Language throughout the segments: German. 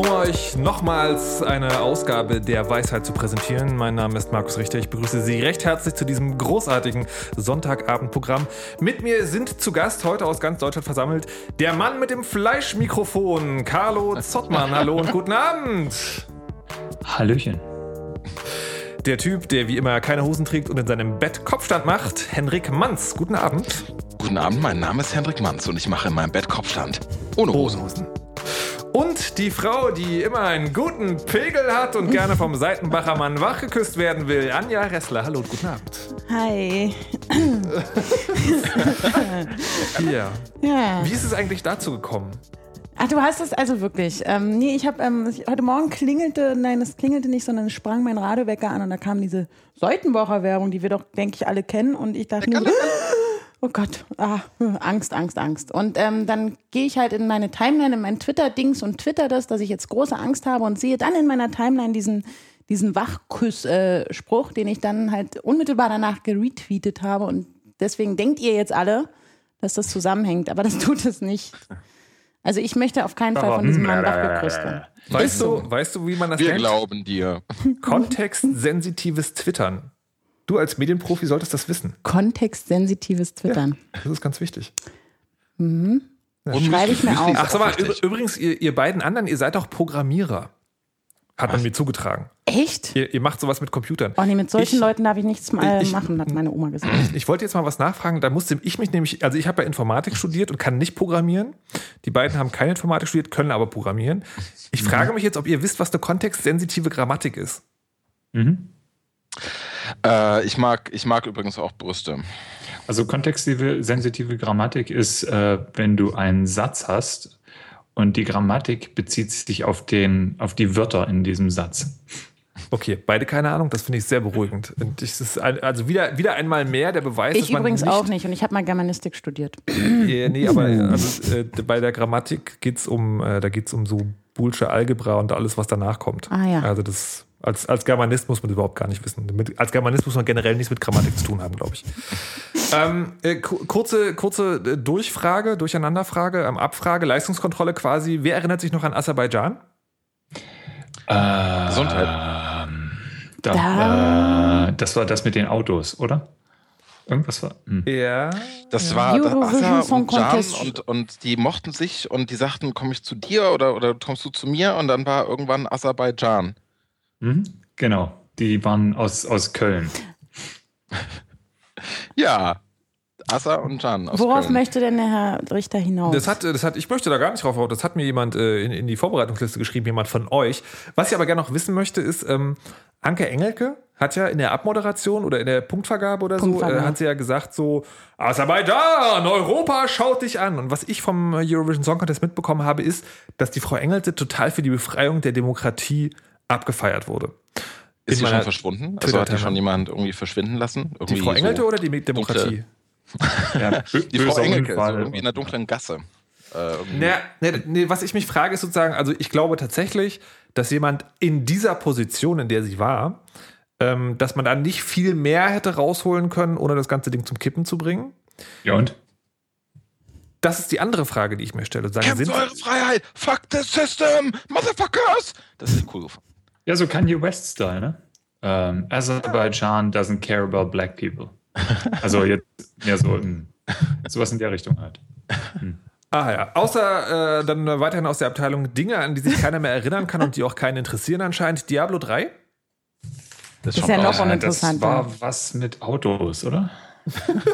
Um euch nochmals eine Ausgabe der Weisheit zu präsentieren. Mein Name ist Markus Richter. Ich begrüße Sie recht herzlich zu diesem großartigen Sonntagabendprogramm. Mit mir sind zu Gast heute aus ganz Deutschland versammelt der Mann mit dem Fleischmikrofon, Carlo Zottmann. Hallo und guten Abend. Hallöchen. Der Typ, der wie immer keine Hosen trägt und in seinem Bett Kopfstand macht, Henrik Manz. Guten Abend. Guten Abend, mein Name ist Henrik Manz und ich mache in meinem Bett Kopfstand. Ohne Hosen. Und die Frau, die immer einen guten Pegel hat und gerne vom Seitenbacher Mann wachgeküsst werden will, Anja Ressler. Hallo und guten Abend. Hi. Ja. Ja. Wie ist es eigentlich dazu gekommen? Ach, du hast es also wirklich. Ähm, nee, ich habe ähm, heute Morgen klingelte, nein, es klingelte nicht, sondern sprang mein Radiowecker an und da kam diese Seutenwocher-Werbung, die wir doch, denke ich, alle kennen. Und ich dachte mir, oh Gott, ah, Angst, Angst, Angst. Und ähm, dann gehe ich halt in meine Timeline, in mein Twitter-Dings und twitter das, dass ich jetzt große Angst habe und sehe dann in meiner Timeline diesen diesen Wachkuss-Spruch, den ich dann halt unmittelbar danach geretweetet habe. Und deswegen denkt ihr jetzt alle, dass das zusammenhängt, aber das tut es nicht. Also ich möchte auf keinen Fall von diesem Mann wachgeküsst werden. Weißt du, weißt du, wie man das Wir nennt? glauben dir. Kontextsensitives Twittern. Du als Medienprofi solltest das wissen. Kontextsensitives Twittern. Das ist ganz wichtig. Und Schreibe ich mir auf. Ach, sag mal, übrigens, ihr, ihr beiden anderen, ihr seid auch Programmierer. Hat man mir zugetragen. Echt? Ihr, ihr macht sowas mit Computern. Oh nee, mit solchen Ich- Leuten darf ich nichts mal ich- machen, hat meine Oma gesagt. Ich wollte jetzt mal was nachfragen. Da musste ich mich nämlich, also ich habe ja Informatik studiert und kann nicht programmieren. Die beiden haben keine Informatik studiert, können aber programmieren. Ich frage mich jetzt, ob ihr wisst, was eine kontextsensitive Grammatik ist. Äh, ich, mag, ich mag übrigens auch Brüste. Also kontextive sensitive Grammatik ist, äh, wenn du einen Satz hast und die Grammatik bezieht sich auf, den, auf die Wörter in diesem Satz. Okay, beide keine Ahnung, das finde ich sehr beruhigend. Und ich, das ist ein, also wieder, wieder einmal mehr der Beweis, dass Ich man übrigens nicht, auch nicht und ich habe mal Germanistik studiert. Äh, nee, aber also, äh, bei der Grammatik geht es um, äh, da geht's um so Boolsche Algebra und alles, was danach kommt. Ah, ja. Also das, als, als Germanist muss man das überhaupt gar nicht wissen. Mit, als Germanist muss man generell nichts mit Grammatik zu tun haben, glaube ich. ähm, äh, ku- kurze, kurze äh, Durchfrage, Durcheinanderfrage, ähm, Abfrage, Leistungskontrolle quasi. Wer erinnert sich noch an Aserbaidschan? Äh, Gesundheit. ähm, Da, Da- Äh, das war das mit den Autos, oder? Irgendwas war. Hm. Ja. Das war Eurovision Asa Song und Jan Contest. und, und die mochten sich und die sagten, komme ich zu dir oder, oder kommst du zu mir? Und dann war irgendwann Aserbaidschan. Mhm. Genau. Die waren aus, aus Köln. Ja, Asa und Jan aus Worauf Köln. möchte denn der Herr Richter hinaus? Das hat, das hat, ich möchte da gar nicht drauf, aber das hat mir jemand äh, in, in die Vorbereitungsliste geschrieben, jemand von euch. Was ich aber gerne noch wissen möchte, ist, ähm, Anke Engelke hat ja in der Abmoderation oder in der Punktvergabe oder so, Punktvergabe. äh, hat sie ja gesagt so, Aserbaidschan, Europa schaut dich an. Und was ich vom Eurovision Song Contest mitbekommen habe, ist, dass die Frau Engelte total für die Befreiung der Demokratie abgefeiert wurde. Ist sie schon verschwunden? Also hat die schon jemand irgendwie verschwinden lassen? Die Irgendwie Frau Engelte so oder die Demokratie? Ja, Die Frau Engelke, so irgendwie in der dunklen Gasse. Äh. Naja, nee, nee, was ich mich frage, ist sozusagen, also ich glaube tatsächlich, dass jemand in dieser Position, in der sie war, ähm, dass man da nicht viel mehr hätte rausholen können, ohne das ganze Ding zum Kippen zu bringen. Ja, und? Das ist die andere Frage, die ich mir stelle. Sagen, Kämpft eure Freiheit! Fuck the system! Motherfuckers! Das ist cool gefunden. Ja, so Kanye West-Style, ne? Ähm, Azerbaijan doesn't care about black people. Also jetzt mehr so in, sowas in der Richtung halt. ah ja, außer äh, dann weiterhin aus der Abteilung Dinge, an die sich keiner mehr erinnern kann und die auch keinen interessieren anscheinend. Diablo 3? Das Ist ja noch. Äh, das war was mit Autos, oder?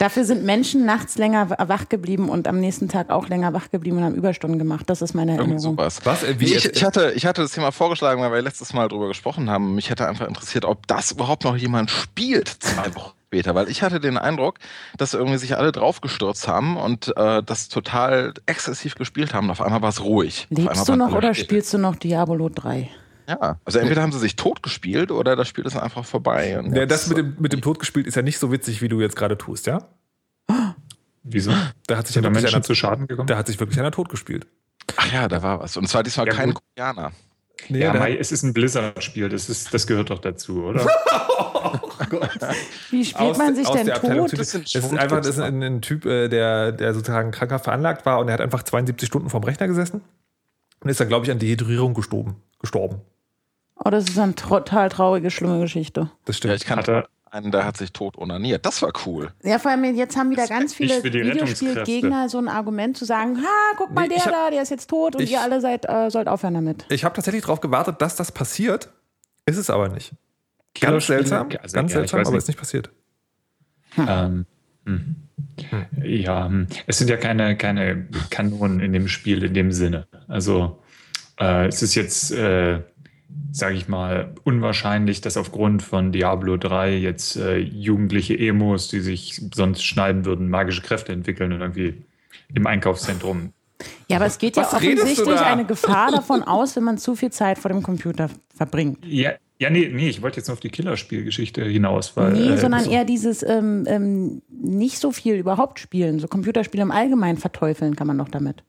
Dafür sind Menschen nachts länger wach geblieben und am nächsten Tag auch länger wach geblieben und haben Überstunden gemacht. Das ist meine Erinnerung. sowas. Was? Äh, wie ich, jetzt? ich, hatte, ich hatte das Thema vorgeschlagen, weil wir letztes Mal drüber gesprochen haben. Mich hätte einfach interessiert, ob das überhaupt noch jemand spielt zwei Wochen später. Weil ich hatte den Eindruck, dass irgendwie sich alle draufgestürzt haben und äh, das total exzessiv gespielt haben. Auf einmal war es ruhig. Lebst du noch oder spielst du noch Diablo 3? Ja, also entweder haben sie sich totgespielt oder das Spiel ist einfach vorbei. Und Ja, das mit dem, mit dem Tod gespielt ist ja nicht so witzig, wie du jetzt gerade tust, ja? Wieso? Da hat sich ja wirklich Menschen einer, zu Schaden gekommen? da hat sich wirklich einer tot gespielt. Ach ja, da war was. Und zwar diesmal Ja, kein gut. Koreaner. Nee, ja, Mai, es ist ein Blizzard-Spiel, das, ist, das gehört doch dazu, oder? Wie spielt aus- man sich denn tot? Das ist einfach das ist ein, ein Typ, äh, der, der sozusagen kranker veranlagt war und er hat einfach 72 Stunden vorm Rechner gesessen und ist dann, glaube ich, an Dehydrierung gestorben. gestorben. Oh, das ist eine total traurige, schlimme Geschichte. Das Ja, stimmt. ich kannte einen, der hat sich tot onaniert. Das war cool. Ja, vor allem jetzt haben wieder ganz viele Videospielgegner so ein Argument zu sagen, ha, guck mal, Nee, der hab- da, der ist jetzt tot und ich- ihr alle seid, äh, sollt aufhören damit. Ich habe tatsächlich darauf gewartet, dass das passiert. Ist es aber nicht. Ganz seltsam, also, ganz ja, seltsam, aber nicht. ist nicht passiert. Ähm, hm. Ja, hm. es sind ja keine, keine Kanonen in dem Spiel in dem Sinne. Also äh, es ist jetzt, äh, sage ich mal, unwahrscheinlich, dass aufgrund von Diablo 3 jetzt äh, jugendliche Emos, die sich sonst schneiden würden, magische Kräfte entwickeln und irgendwie im Einkaufszentrum. Ja, aber es geht ja Was offensichtlich eine Gefahr davon aus, wenn man zu viel Zeit vor dem Computer verbringt. Ja, ja nee, nee, ich wollte jetzt nur auf die Killerspielgeschichte hinaus, weil. Nee, äh, sondern so- eher dieses ähm, ähm, nicht so viel überhaupt spielen. So Computerspiele im Allgemeinen verteufeln kann man doch damit.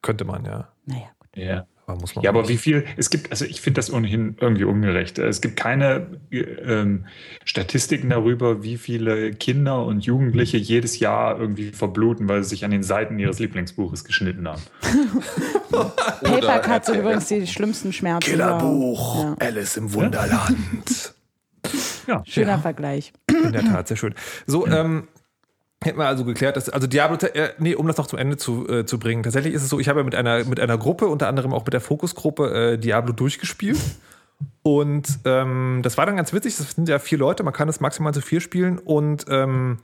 Könnte man, ja. Naja, gut. Ja. Aber muss man Ja, aber wie viel, es gibt, also ich finde das ohnehin irgendwie ungerecht. Es gibt keine äh, ähm, Statistiken darüber, wie viele Kinder und Jugendliche jedes Jahr irgendwie verbluten, weil sie sich an den Seiten ihres Lieblingsbuches geschnitten haben. Paper Cuts sind RTL. übrigens die schlimmsten Schmerzen. Killerbuch, Ja. Alice im Wunderland. Schöner Ja. Vergleich. In der Tat, sehr schön. So, ähm, hätten wir also geklärt, dass, also Diablo, äh, nee, um das noch zum Ende zu, äh, zu bringen. Tatsächlich ist es so, ich habe ja mit einer, mit einer Gruppe, unter anderem auch mit der Fokusgruppe, äh, Diablo durchgespielt. Und ähm, das war dann ganz witzig. Das sind ja vier Leute, man kann es maximal zu vier spielen. Und ähm,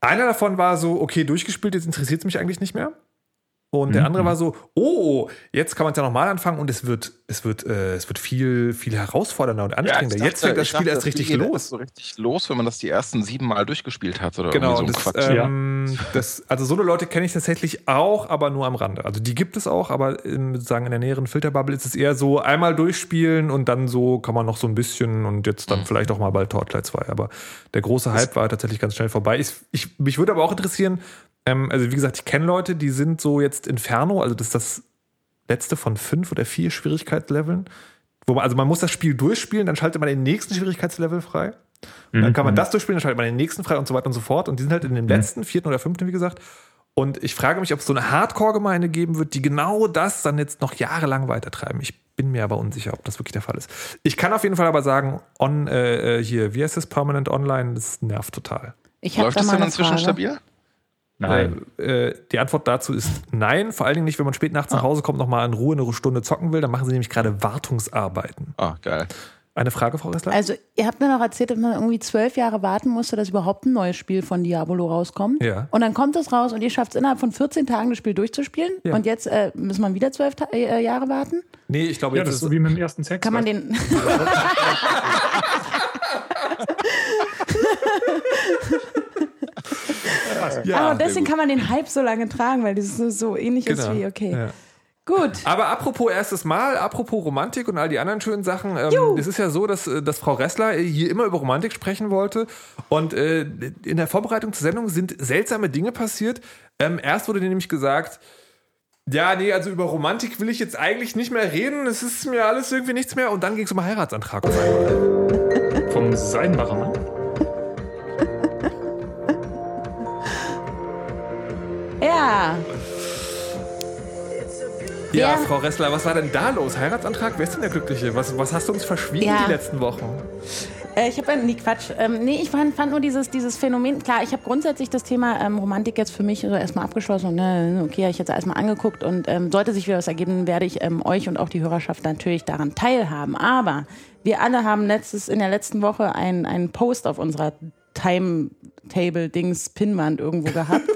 einer davon war so, okay, durchgespielt, jetzt interessiert es mich eigentlich nicht mehr. Und der andere war so, oh, jetzt kann man es ja nochmal anfangen und es wird, es wird, äh, es wird viel, viel herausfordernder und anstrengender. ich jetzt fängt das Spiel dachte, erst richtig los. Das so richtig los, wenn man das die ersten sieben Mal durchgespielt hat oder Genau, irgendwie so ein das, Quatsch. ähm, das, also so eine Leute kenne ich tatsächlich auch, aber nur am Rande. Also die gibt es auch, aber in, sozusagen in der näheren Filterbubble ist es eher so einmal durchspielen und dann so kann man noch so ein bisschen und jetzt dann vielleicht auch mal bald Torchlight 2. Aber der große Hype war tatsächlich ganz schnell vorbei. Ich, ich, mich würde aber auch interessieren, ähm, also wie gesagt, ich kenne Leute, die sind so jetzt Inferno, also das ist das letzte von fünf oder vier Schwierigkeitsleveln. Wo man, also man muss das Spiel durchspielen, dann schaltet man den nächsten Schwierigkeitslevel frei. Und dann kann man das durchspielen, dann schaltet man den nächsten frei und so weiter und so fort. Und die sind halt in dem letzten, vierten oder fünften, wie gesagt. Und ich frage mich, ob es so eine Hardcore-Gemeinde geben wird, die genau das dann jetzt noch jahrelang weitertreiben. Ich bin mir aber unsicher, ob das wirklich der Fall ist. Ich kann auf jeden Fall aber sagen, on, äh, äh, hier, wie heißt das, Permanent Online, das nervt total. Ich habe Läuft da das denn inzwischen Frage. stabil? Nein. Äh, äh, die Antwort dazu ist nein. Vor allen Dingen nicht, wenn man spät nachts nach Hause kommt, nochmal in Ruhe eine Stunde zocken will. Dann machen sie nämlich gerade Wartungsarbeiten. Ah, geil. Eine Frage, Frau Ressler? Also, ihr habt mir noch erzählt, dass man irgendwie zwölf Jahre warten musste, dass überhaupt ein neues Spiel von Diabolo rauskommt. Ja. Und dann kommt es raus und ihr schafft es innerhalb von 14 Tagen, das Spiel durchzuspielen. Ja. Und jetzt äh, muss man wieder zwölf Ta äh, Jahre warten. nee, ich glaube, ja, jetzt das ist so wie mit dem ersten Sex. Kann man weißt ja, Aber deswegen kann man den Hype so lange tragen, weil das so, so ähnlich ist Genau. wie, okay. Ja. Gut. Aber apropos erstes Mal, apropos Romantik und all die anderen schönen Sachen. Ähm, es ist ja so, dass, äh, dass Frau Ressler hier immer über Romantik sprechen wollte. Und äh, in der Vorbereitung zur Sendung sind seltsame Dinge passiert. Ähm, erst wurde nämlich gesagt, ja, nee, also über Romantik will ich jetzt eigentlich nicht mehr reden. Es ist mir alles irgendwie nichts mehr. Und dann ging es um einen Heiratsantrag? Vom Seidenbacher Mann. Ja. Ja, Ja. Frau Ressler, was war denn da los? Heiratsantrag? Wer ist denn der Glückliche? Was, was hast du uns verschwiegen Ja. die letzten Wochen? Äh, ich habe nee, Quatsch. Ähm, nee, ich fand, fand nur dieses, dieses Phänomen, klar, ich habe grundsätzlich das Thema ähm, Romantik jetzt für mich so erstmal abgeschlossen und ne, okay, habe ich jetzt erstmal angeguckt und ähm, sollte sich wieder was ergeben, werde ich ähm, euch und auch die Hörerschaft natürlich daran teilhaben. Aber wir alle haben letztes, in der letzten Woche einen, einen Post auf unserer Timetable-Dings Pinwand irgendwo gehabt.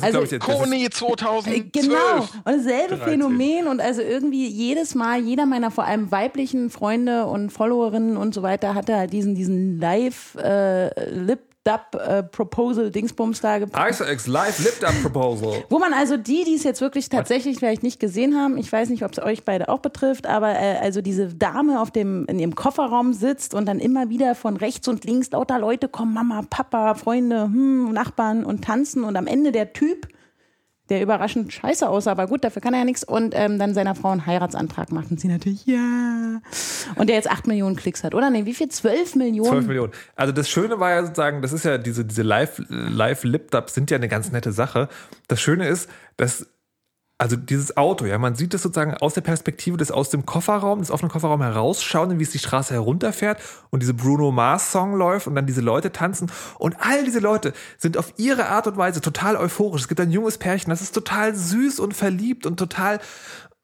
Das ist, Also, glaube ich, ist- Koni 2012. Genau. Und dasselbe 13. Phänomen und also irgendwie jedes Mal, jeder meiner vor allem weiblichen Freunde und Followerinnen und so weiter hatte halt diesen, diesen Live äh, Lip Up äh, Proposal Dingsbums da gepackt. ISOX Live Lipped Up Proposal. Wo man also die, die es jetzt wirklich tatsächlich vielleicht nicht gesehen haben, ich weiß nicht, ob es euch beide auch betrifft, aber äh, also diese Dame auf dem, in ihrem Kofferraum sitzt und dann immer wieder von rechts und links lauter Leute kommen, Mama, Papa, Freunde, hm, Nachbarn und tanzen und am Ende der Typ der überraschend scheiße aussah, aber gut, dafür kann er ja nichts. Und ähm, dann seiner Frau einen Heiratsantrag macht und sie natürlich, ja. Und der jetzt 8 Millionen Klicks hat, oder? Nee, wie viel? 12 Millionen? 12 Millionen. Also das Schöne war ja sozusagen, das ist ja diese, diese Live, Live sind ja eine ganz nette Sache. Das Schöne ist, dass also dieses Auto, ja, man sieht es sozusagen aus der Perspektive des aus dem Kofferraum, des offenen Kofferraum herausschauen, wie es die Straße herunterfährt und diese Bruno Mars Song läuft und dann diese Leute tanzen und all diese Leute sind auf ihre Art und Weise total euphorisch. Es gibt ein junges Pärchen, das ist total süß und verliebt und total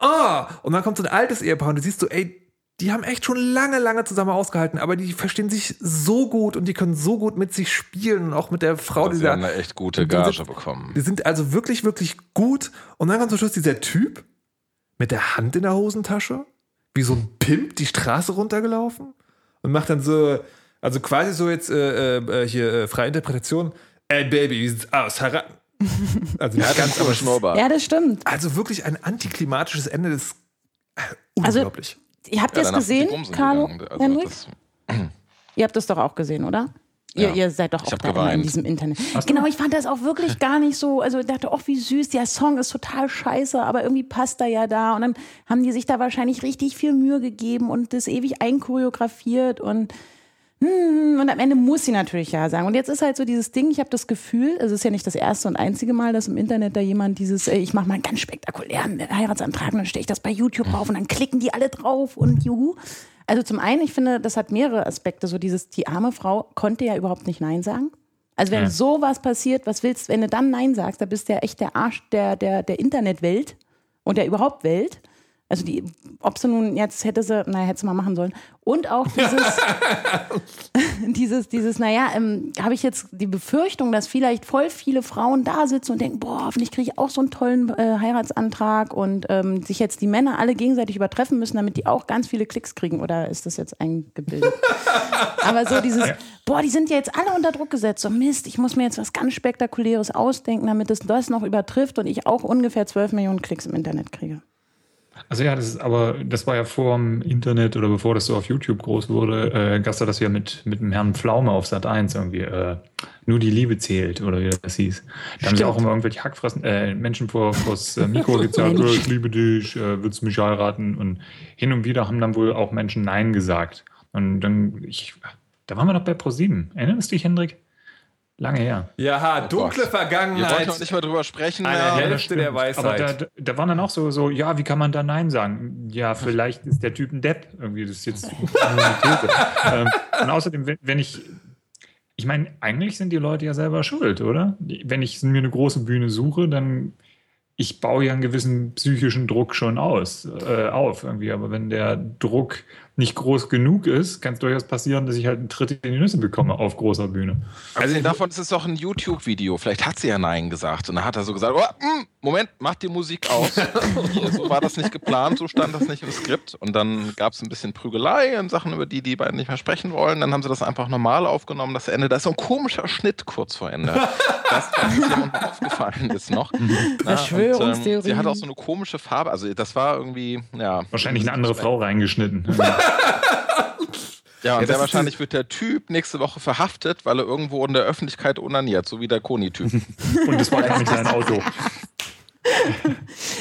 oh! und dann kommt so ein altes Ehepaar und du siehst so, ey, die haben echt schon lange, lange zusammen ausgehalten, aber die verstehen sich so gut und die können so gut mit sich spielen und auch mit der Frau, die da. haben eine echt gute Gage bekommen. Die sind also wirklich, wirklich gut. Und dann kommt zum Schluss dieser Typ mit der Hand in der Hosentasche, wie so ein Pimp die Straße runtergelaufen und macht dann so, also quasi so jetzt äh, äh, hier äh, freie Interpretation. Ey Baby, wie sieht's aus? Heran. Also nicht ganz, aber Schnurrbart. Ja, das stimmt. also wirklich ein antiklimatisches Ende des äh, Also- unglaublich. Ihr habt Ja, sind die gesehen, Carlo? gegangen. Also das- Ihr habt das doch auch gesehen, oder? Ihr, Ja. ihr seid doch auch da immer in diesem Internet. Genau, ich fand das auch wirklich gar nicht so. Also ich dachte, oh, wie süß, der Song ist total scheiße, aber irgendwie passt er ja da. Und dann haben die sich da wahrscheinlich richtig viel Mühe gegeben und das ewig einchoreografiert und hm, und am Ende muss sie natürlich ja sagen. Und jetzt ist halt so dieses Ding, ich habe das Gefühl, es ist ja nicht das erste und einzige Mal, dass im Internet da jemand dieses, ey, ich mache mal einen ganz spektakulären Heiratsantrag und dann stelle ich das bei YouTube drauf und dann klicken die alle drauf und juhu. Also zum einen, ich finde, das hat mehrere Aspekte. So dieses, die arme Frau konnte ja überhaupt nicht Nein sagen. Also wenn Ja. sowas passiert, was willst, wenn du dann Nein sagst, da bist du ja echt der Arsch der, der, der Internetwelt und der überhaupt Welt. Also die, ob sie nun, jetzt hätte sie, naja, hätte sie mal machen sollen. Und auch dieses, dieses, dieses, naja, ähm, habe ich jetzt die Befürchtung, dass vielleicht voll viele Frauen da sitzen und denken, boah, hoffentlich kriege ich auch so einen tollen äh, Heiratsantrag und ähm, sich jetzt die Männer alle gegenseitig übertreffen müssen, damit die auch ganz viele Klicks kriegen. Oder ist das jetzt eingebildet? Aber so dieses, boah, die sind ja jetzt alle unter Druck gesetzt. So Mist, ich muss mir jetzt was ganz Spektakuläres ausdenken, damit es das noch übertrifft und ich auch ungefähr 12 Millionen Klicks im Internet kriege. Also ja, das ist aber, das war ja vor dem Internet oder bevor das so auf YouTube groß wurde, äh, gab es das ja mit, mit dem Herrn Pflaume auf Sat 1 irgendwie, äh, nur die Liebe zählt oder wie das hieß. Da haben sie auch immer irgendwelche Hackfressen, äh, Menschen vor vors äh, Mikro Mensch. äh, ich liebe dich, äh, willst du mich heiraten? Und hin und wieder haben dann wohl auch Menschen Nein gesagt. Und dann, ich, da waren wir noch bei ProSieben. Erinnerst du dich, Hendrik? Lange her. Ja, dunkle Gott. Ihr wollt Vergangenheit. noch nicht mal drüber sprechen. Eine ja. Hälfte der Weisheit. Aber da, da waren dann auch so, so, ja, wie kann man da Nein sagen? Ja, vielleicht ist der Typ ein Depp. Irgendwie, das ist jetzt nur eine These. ähm, und außerdem, wenn, wenn ich, ich meine, eigentlich sind die Leute ja selber schuld, oder? Wenn ich mir eine große Bühne suche, dann ich baue ja einen gewissen psychischen Druck schon aus, äh, auf irgendwie. Aber wenn der Druck nicht groß genug ist, kann es durchaus passieren, dass ich halt einen Tritt in die Nüsse bekomme auf großer Bühne. Also davon ist es doch ein YouTube-Video. Vielleicht hat sie ja Nein gesagt. Und dann hat er so gesagt, oh, mm, Moment, mach die Musik aus. So war das nicht geplant, so stand das nicht im Skript. Und dann gab es ein bisschen Prügelei und Sachen, über die die beiden nicht mehr sprechen wollen. Dann haben sie das einfach normal aufgenommen, das Ende. Da ist so ein komischer Schnitt kurz vor Ende. Das, was jemandem aufgefallen ist noch. Na, und, ähm. Sie hat auch so eine komische Farbe. Also das war irgendwie, ja. Wahrscheinlich eine andere Frau reingeschnitten. Ja, und das sehr wahrscheinlich wird der Typ nächste Woche verhaftet, weil er irgendwo in der Öffentlichkeit onaniert, so wie der Koni-Typ. Und das war nicht sein Auto.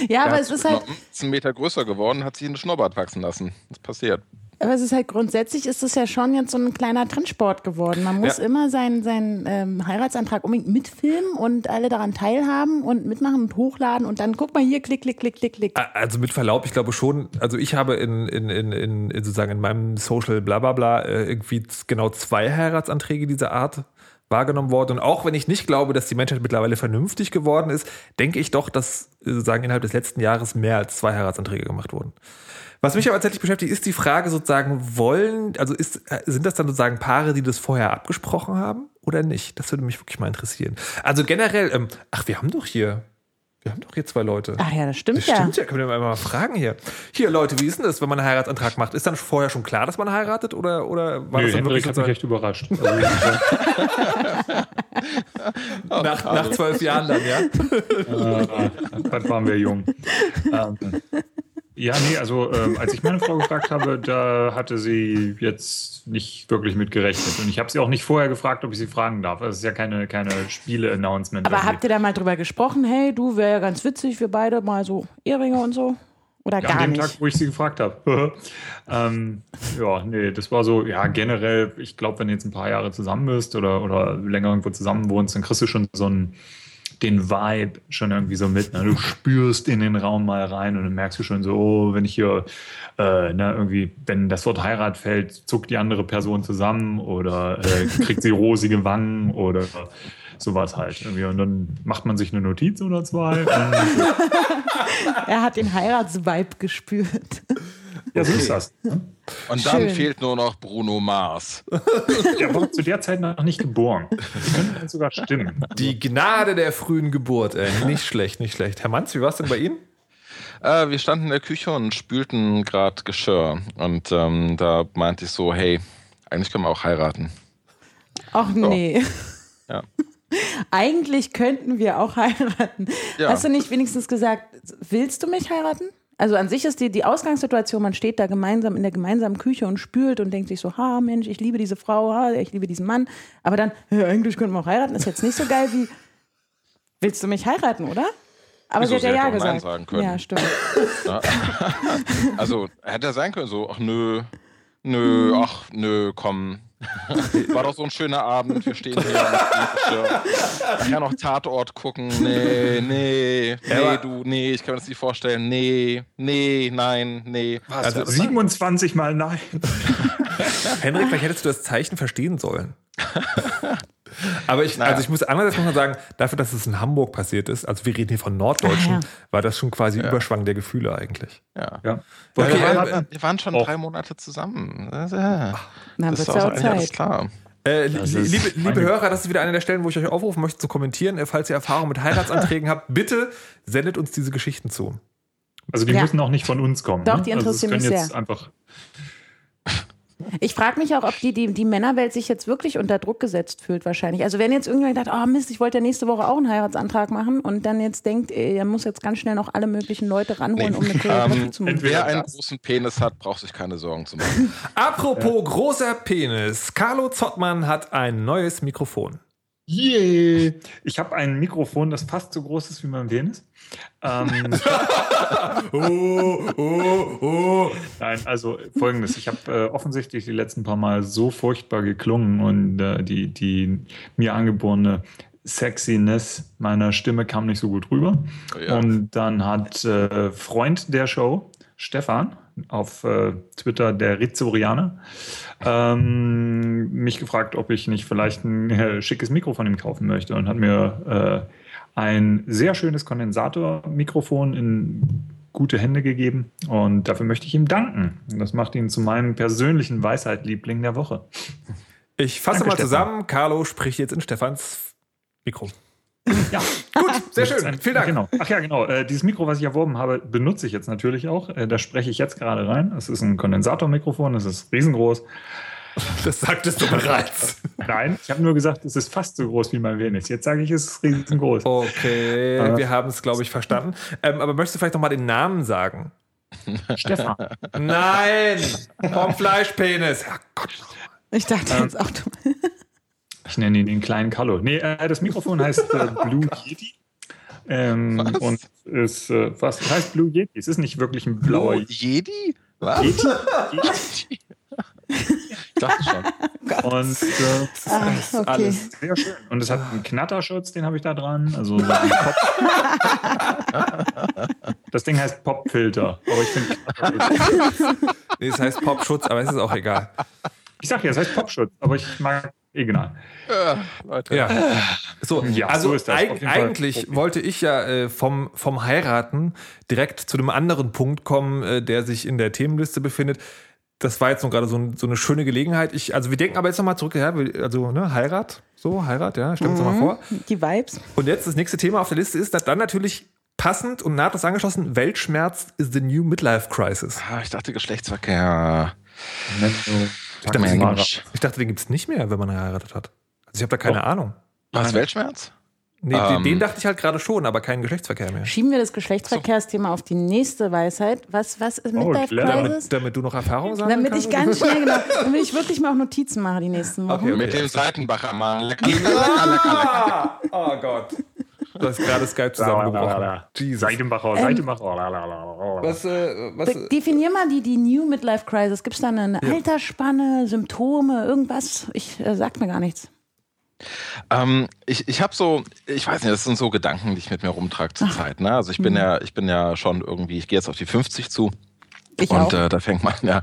Ja, aber Der es hat ist halt, ist einen Meter größer geworden und hat sich einen Schnurrbart wachsen lassen. Das passiert. Aber es ist halt grundsätzlich ist es ja schon jetzt so ein kleiner Trendsport geworden. Man muss Ja. immer seinen, seinen ähm, Heiratsantrag unbedingt mitfilmen und alle daran teilhaben und mitmachen und hochladen und dann guck mal hier, klick, klick, klick, klick, klick. Also mit Verlaub, ich glaube schon, also ich habe in, in, in, in, sozusagen in meinem Social Blablabla äh, irgendwie genau zwei Heiratsanträge dieser Art wahrgenommen worden. Und auch wenn ich nicht glaube, dass die Menschheit mittlerweile vernünftig geworden ist, denke ich doch, dass äh, sozusagen innerhalb des letzten Jahres mehr als zwei Heiratsanträge gemacht wurden. Was mich aber tatsächlich beschäftigt, ist die Frage sozusagen, wollen, also ist, sind das dann sozusagen Paare, die das vorher abgesprochen haben oder nicht? Das würde mich wirklich mal interessieren. Also generell, ähm, ach, wir haben doch hier, Wir haben doch hier zwei Leute. Ach ja, das stimmt Das ja. stimmt ja, können wir mal fragen hier. Hier, Leute, wie ist denn das, wenn man einen Heiratsantrag macht? Ist dann vorher schon klar, dass man heiratet oder, oder war Nö, das dann Hendrik wirklich hat mich echt überrascht. Also, nach, nach zwölf Jahren dann, ja? äh, dann waren wir jung. Ähm, ja, nee, also ähm, als ich meine Frau gefragt habe, da hatte sie jetzt nicht wirklich mit gerechnet. Und ich habe sie auch nicht vorher gefragt, ob ich sie fragen darf. Das ist ja keine, keine Spiele-Announcement. Aber habt ihr da mal drüber gesprochen? Hey, du wäre ja ganz witzig, wir beide mal so Ehringe und so? Oder Ja, gar an dem nicht? Tag, wo ich sie gefragt habe. ähm, ja, nee, das war so, ja, generell, ich glaube, wenn du jetzt ein paar Jahre zusammen bist oder, oder länger irgendwo zusammen wohnst, dann kriegst du schon so einen, den Vibe schon irgendwie so mit. Ne? Du spürst in den Raum mal rein und dann merkst du schon so, oh, wenn ich hier, äh, ne, irgendwie, wenn das Wort Heirat fällt, zuckt die andere Person zusammen oder äh, kriegt sie rosige Wangen oder sowas halt. Irgendwie. Und dann macht man sich eine Notiz oder zwei. Er hat den Heiratsvibe gespürt. Ja, so ist das. Ne? Und dann Schön. fehlt nur noch Bruno Mars. Der war zu der Zeit noch nicht geboren. Das könnte sogar stimmen. Die Gnade der frühen Geburt, ey. Nicht schlecht, nicht schlecht. Herr Manz, wie war es denn bei Ihnen? Äh, wir standen in der Küche und spülten gerade Geschirr. Und ähm, da meinte ich so, hey, eigentlich können wir auch heiraten. Ach nee. Ja. Eigentlich könnten wir auch heiraten. Ja. Hast du nicht wenigstens gesagt, willst du mich heiraten? Also an sich ist die, die Ausgangssituation, man steht da gemeinsam in der gemeinsamen Küche und spült und denkt sich so, ha Mensch, ich liebe diese Frau, ha, ich liebe diesen Mann. Aber dann, ja, eigentlich könnten wir auch heiraten, ist jetzt nicht so geil wie, willst du mich heiraten, oder? Aber Wieso? sie hat ja ja gesagt. sagen können. Ja, stimmt. Also hätte er sein können, so, ach nö, nö, Hm. ach nö, komm. War doch so ein schöner Abend, wir stehen hier. Ich kann noch Tatort gucken. Nee, nee, nee, du, nee, ich kann mir das nicht vorstellen. Nee, nee, nein, nee. Also 27 Mal nein. Henrik, vielleicht hättest du das Zeichen verstehen sollen. Aber ich, Naja. also ich muss andererseits muss man sagen, dafür, dass es in Hamburg passiert ist, also wir reden hier von Norddeutschen, Ah, ja. war das schon quasi Überschwang der Gefühle eigentlich. Ja. Ja. Okay, wir, äh, waren, wir waren schon auch- drei Monate zusammen. Das, ja. Dann das ist auch ja alles Zeit. klar. Äh, li- liebe, liebe Hörer, das ist wieder eine der Stellen, wo ich euch aufrufen möchte zu kommentieren. Äh, Falls ihr Erfahrung mit Heiratsanträgen habt, bitte sendet uns diese Geschichten zu. Also die Ja. müssen auch nicht von uns kommen. Doch, ne? die also es interessieren können mich jetzt sehr. einfach. Ich frage mich auch, ob die, die, die Männerwelt sich jetzt wirklich unter Druck gesetzt fühlt, wahrscheinlich. Also, wenn jetzt irgendjemand sagt, oh Mist, ich wollte ja nächste Woche auch einen Heiratsantrag machen und dann jetzt denkt, ey, er muss jetzt ganz schnell noch alle möglichen Leute ranholen, um eine Choreografie Ähm, zu machen. Wer einen großen Penis hat, braucht sich keine Sorgen zu machen. Apropos großer Penis. Carlo Zottmann hat ein neues Mikrofon. Yeah. Ich habe ein Mikrofon, das fast so groß ist wie mein Penis. Ähm, Oh, oh, oh. Nein, also folgendes. Ich habe äh, offensichtlich die letzten paar Mal so furchtbar geklungen und äh, die, die mir angeborene Sexiness meiner Stimme kam nicht so gut rüber. Ja. Und dann hat äh, Freund der Show, Stefan, auf äh, Twitter der Rizorianer, ähm, mich gefragt, ob ich nicht vielleicht ein äh, schickes Mikro von ihm kaufen möchte und hat mir äh, ein sehr schönes Kondensatormikrofon in gute Hände gegeben und dafür möchte ich ihm danken. Das macht ihn zu meinem persönlichen Weisheit-Liebling der Woche. Ich fasse Danke, mal Stefan. zusammen. Carlo spricht jetzt in Stefans Mikro. Ja, Gut, sehr schön. ein- Vielen Dank. Genau. Ach ja, genau. Äh, dieses Mikro, was ich erworben habe, benutze ich jetzt natürlich auch. Äh, da spreche ich jetzt gerade rein. Es ist ein Kondensatormikrofon, es ist riesengroß. Das sagtest du bereits. Nein, ich habe nur gesagt, es ist fast so groß wie mein Venus. Jetzt sage ich, es ist riesengroß. Okay, Äh. wir haben es, glaube ich, verstanden. Ähm, aber möchtest du vielleicht noch mal den Namen sagen? Stefan. Nein! Vom Fleischpenis. Herrgott. Ich dachte jetzt auch, du. Ich nenne ihn den kleinen Carlo. Nee, äh, das Mikrofon heißt äh, Blue Yeti. Ähm, Was? und ist, äh, was heißt Blue Yeti? Es ist nicht wirklich ein blauer Oh, Jedi? Was? Yeti. Ich dachte schon. Und äh, Ah, okay. alles. sehr schön. Und es hat einen Knatterschutz, den habe ich da dran. Also so einen Pop. Das Ding heißt Popfilter. Aber ich finde, Nee, es heißt Popschutz, aber es ist auch egal. ich sag ja, es heißt Popschutz, aber ich mag genau. Ja, Leute. Ja. So, Ja, also so ist das. eig jeden Fall. eigentlich wollte ich ja äh, vom, vom Heiraten direkt zu einem anderen Punkt kommen, äh, der sich in der Themenliste befindet. Das war jetzt noch gerade so, ein, so eine schöne Gelegenheit. Ich, also wir denken aber jetzt nochmal zurück, ja, also ne, Heirat, so Heirat, ja, stellen wir uns Mhm. mal vor. Die Vibes. Und jetzt das nächste Thema auf der Liste ist, dass dann natürlich passend und nahtlos angeschlossen, Weltschmerz is the new midlife crisis. Ah, ich dachte Geschlechtsverkehr. Ich dachte, den, ich dachte, den gibt es nicht mehr, wenn man geheiratet hat. Also ich habe da keine Doch. Ahnung. Was, Weltschmerz? Nee, den- Ähm. den dachte ich halt gerade schon, aber keinen Geschlechtsverkehr mehr. Schieben wir das Geschlechtsverkehrsthema auf die nächste Weisheit. Was, was ist Midlife clever. Crisis? Damit, damit du noch Erfahrung sammeln Damit kannst? ich ganz schnell, genau, damit ich wirklich mal auch Notizen mache die nächsten Wochen. Okay, Mit dem Seitenbacher mal. Lecker, lecker, lecker, lecker. Ah, oh Gott. Du hast gerade Skype zusammengebrochen. Jesus. Seitenbacher, Seitenbacher. Was, äh, was, Definier mal die, die New Midlife Crisis. Gibt es da eine Altersspanne, Symptome, irgendwas? Ich äh, sag mir gar nichts. Ähm, ich ich habe so, ich weiß nicht, das sind so Gedanken, die ich mit mir rumtrage zur Zeit. Ne? Also ich bin ja, ich bin ja schon irgendwie, ich gehe jetzt auf die 50 zu. Ich und auch. äh, da fängt man ja,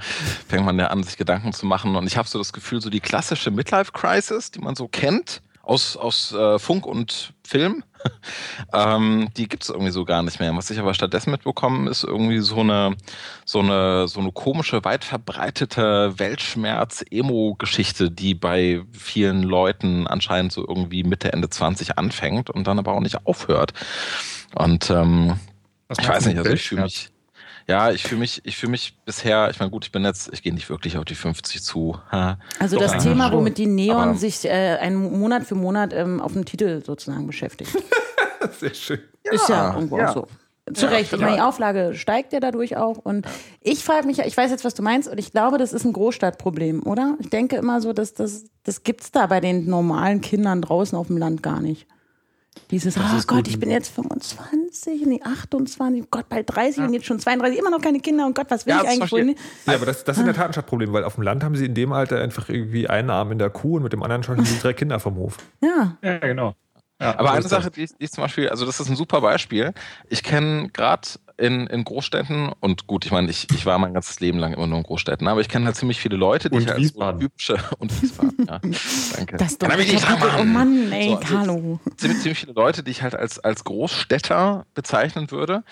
fängt man ja an, sich Gedanken zu machen. Und ich habe so das Gefühl, so die klassische Midlife-Crisis, die man so kennt aus, aus äh, Funk und Film, ähm, die gibt es irgendwie so gar nicht mehr. Was ich aber stattdessen mitbekomme, ist irgendwie so eine, so eine, so eine komische, weit verbreitete Weltschmerz-Emo-Geschichte, die bei vielen Leuten anscheinend so irgendwie Mitte, Ende 20 anfängt und dann aber auch nicht aufhört. Und ähm, ich weiß nicht, also ich fühle mich. Ja, ich fühle mich, ich fühle mich bisher, ich meine, gut, ich bin jetzt, ich gehe nicht wirklich auf die 50 zu. Ha. Also Doch, das Thema, womit die Neon Aber- sich äh, einen Monat für Monat ähm, auf dem Titel sozusagen beschäftigt. sehr schön. Ist ja irgendwo ja. auch so. Zu Recht. Ich meine, die Auflage steigt ja dadurch auch. Und ich frage mich, ich weiß jetzt, was du meinst, und ich glaube, das ist ein Großstadtproblem, oder? Ich denke immer so, dass das, das gibt es da bei den normalen Kindern draußen auf dem Land gar nicht. Dieses, oh ist Gott, gut. ich bin jetzt 25, nee, 28, oh Gott, bald 30 und jetzt schon 32, immer noch keine Kinder und Gott, was will Ja, ich eigentlich wohl? Ja, aber das, das ist in der Tat ein Stadtproblem, weil auf dem Land haben sie in dem Alter einfach irgendwie einen Arm in der Kuh und mit dem anderen schon drei Kinder vom Hof. Ja, Ja, genau. Ja, Aber eine das. Sache, die ich, die ich zum Beispiel, also das ist ein super Beispiel. Ich kenne gerade in, in Großstädten, und gut, ich meine, ich, ich war mein ganzes Leben lang immer nur in Großstädten, aber ich kenne halt ziemlich viele Leute, die Und ich als so Wiesbaden. typische und Wiesbaden, ja. Danke. das ist doch Kann mich nicht? Oh Mann, ey, So, also- Carlo. ziemlich, ziemlich viele Leute, die ich halt als, als Großstädter bezeichnen würde,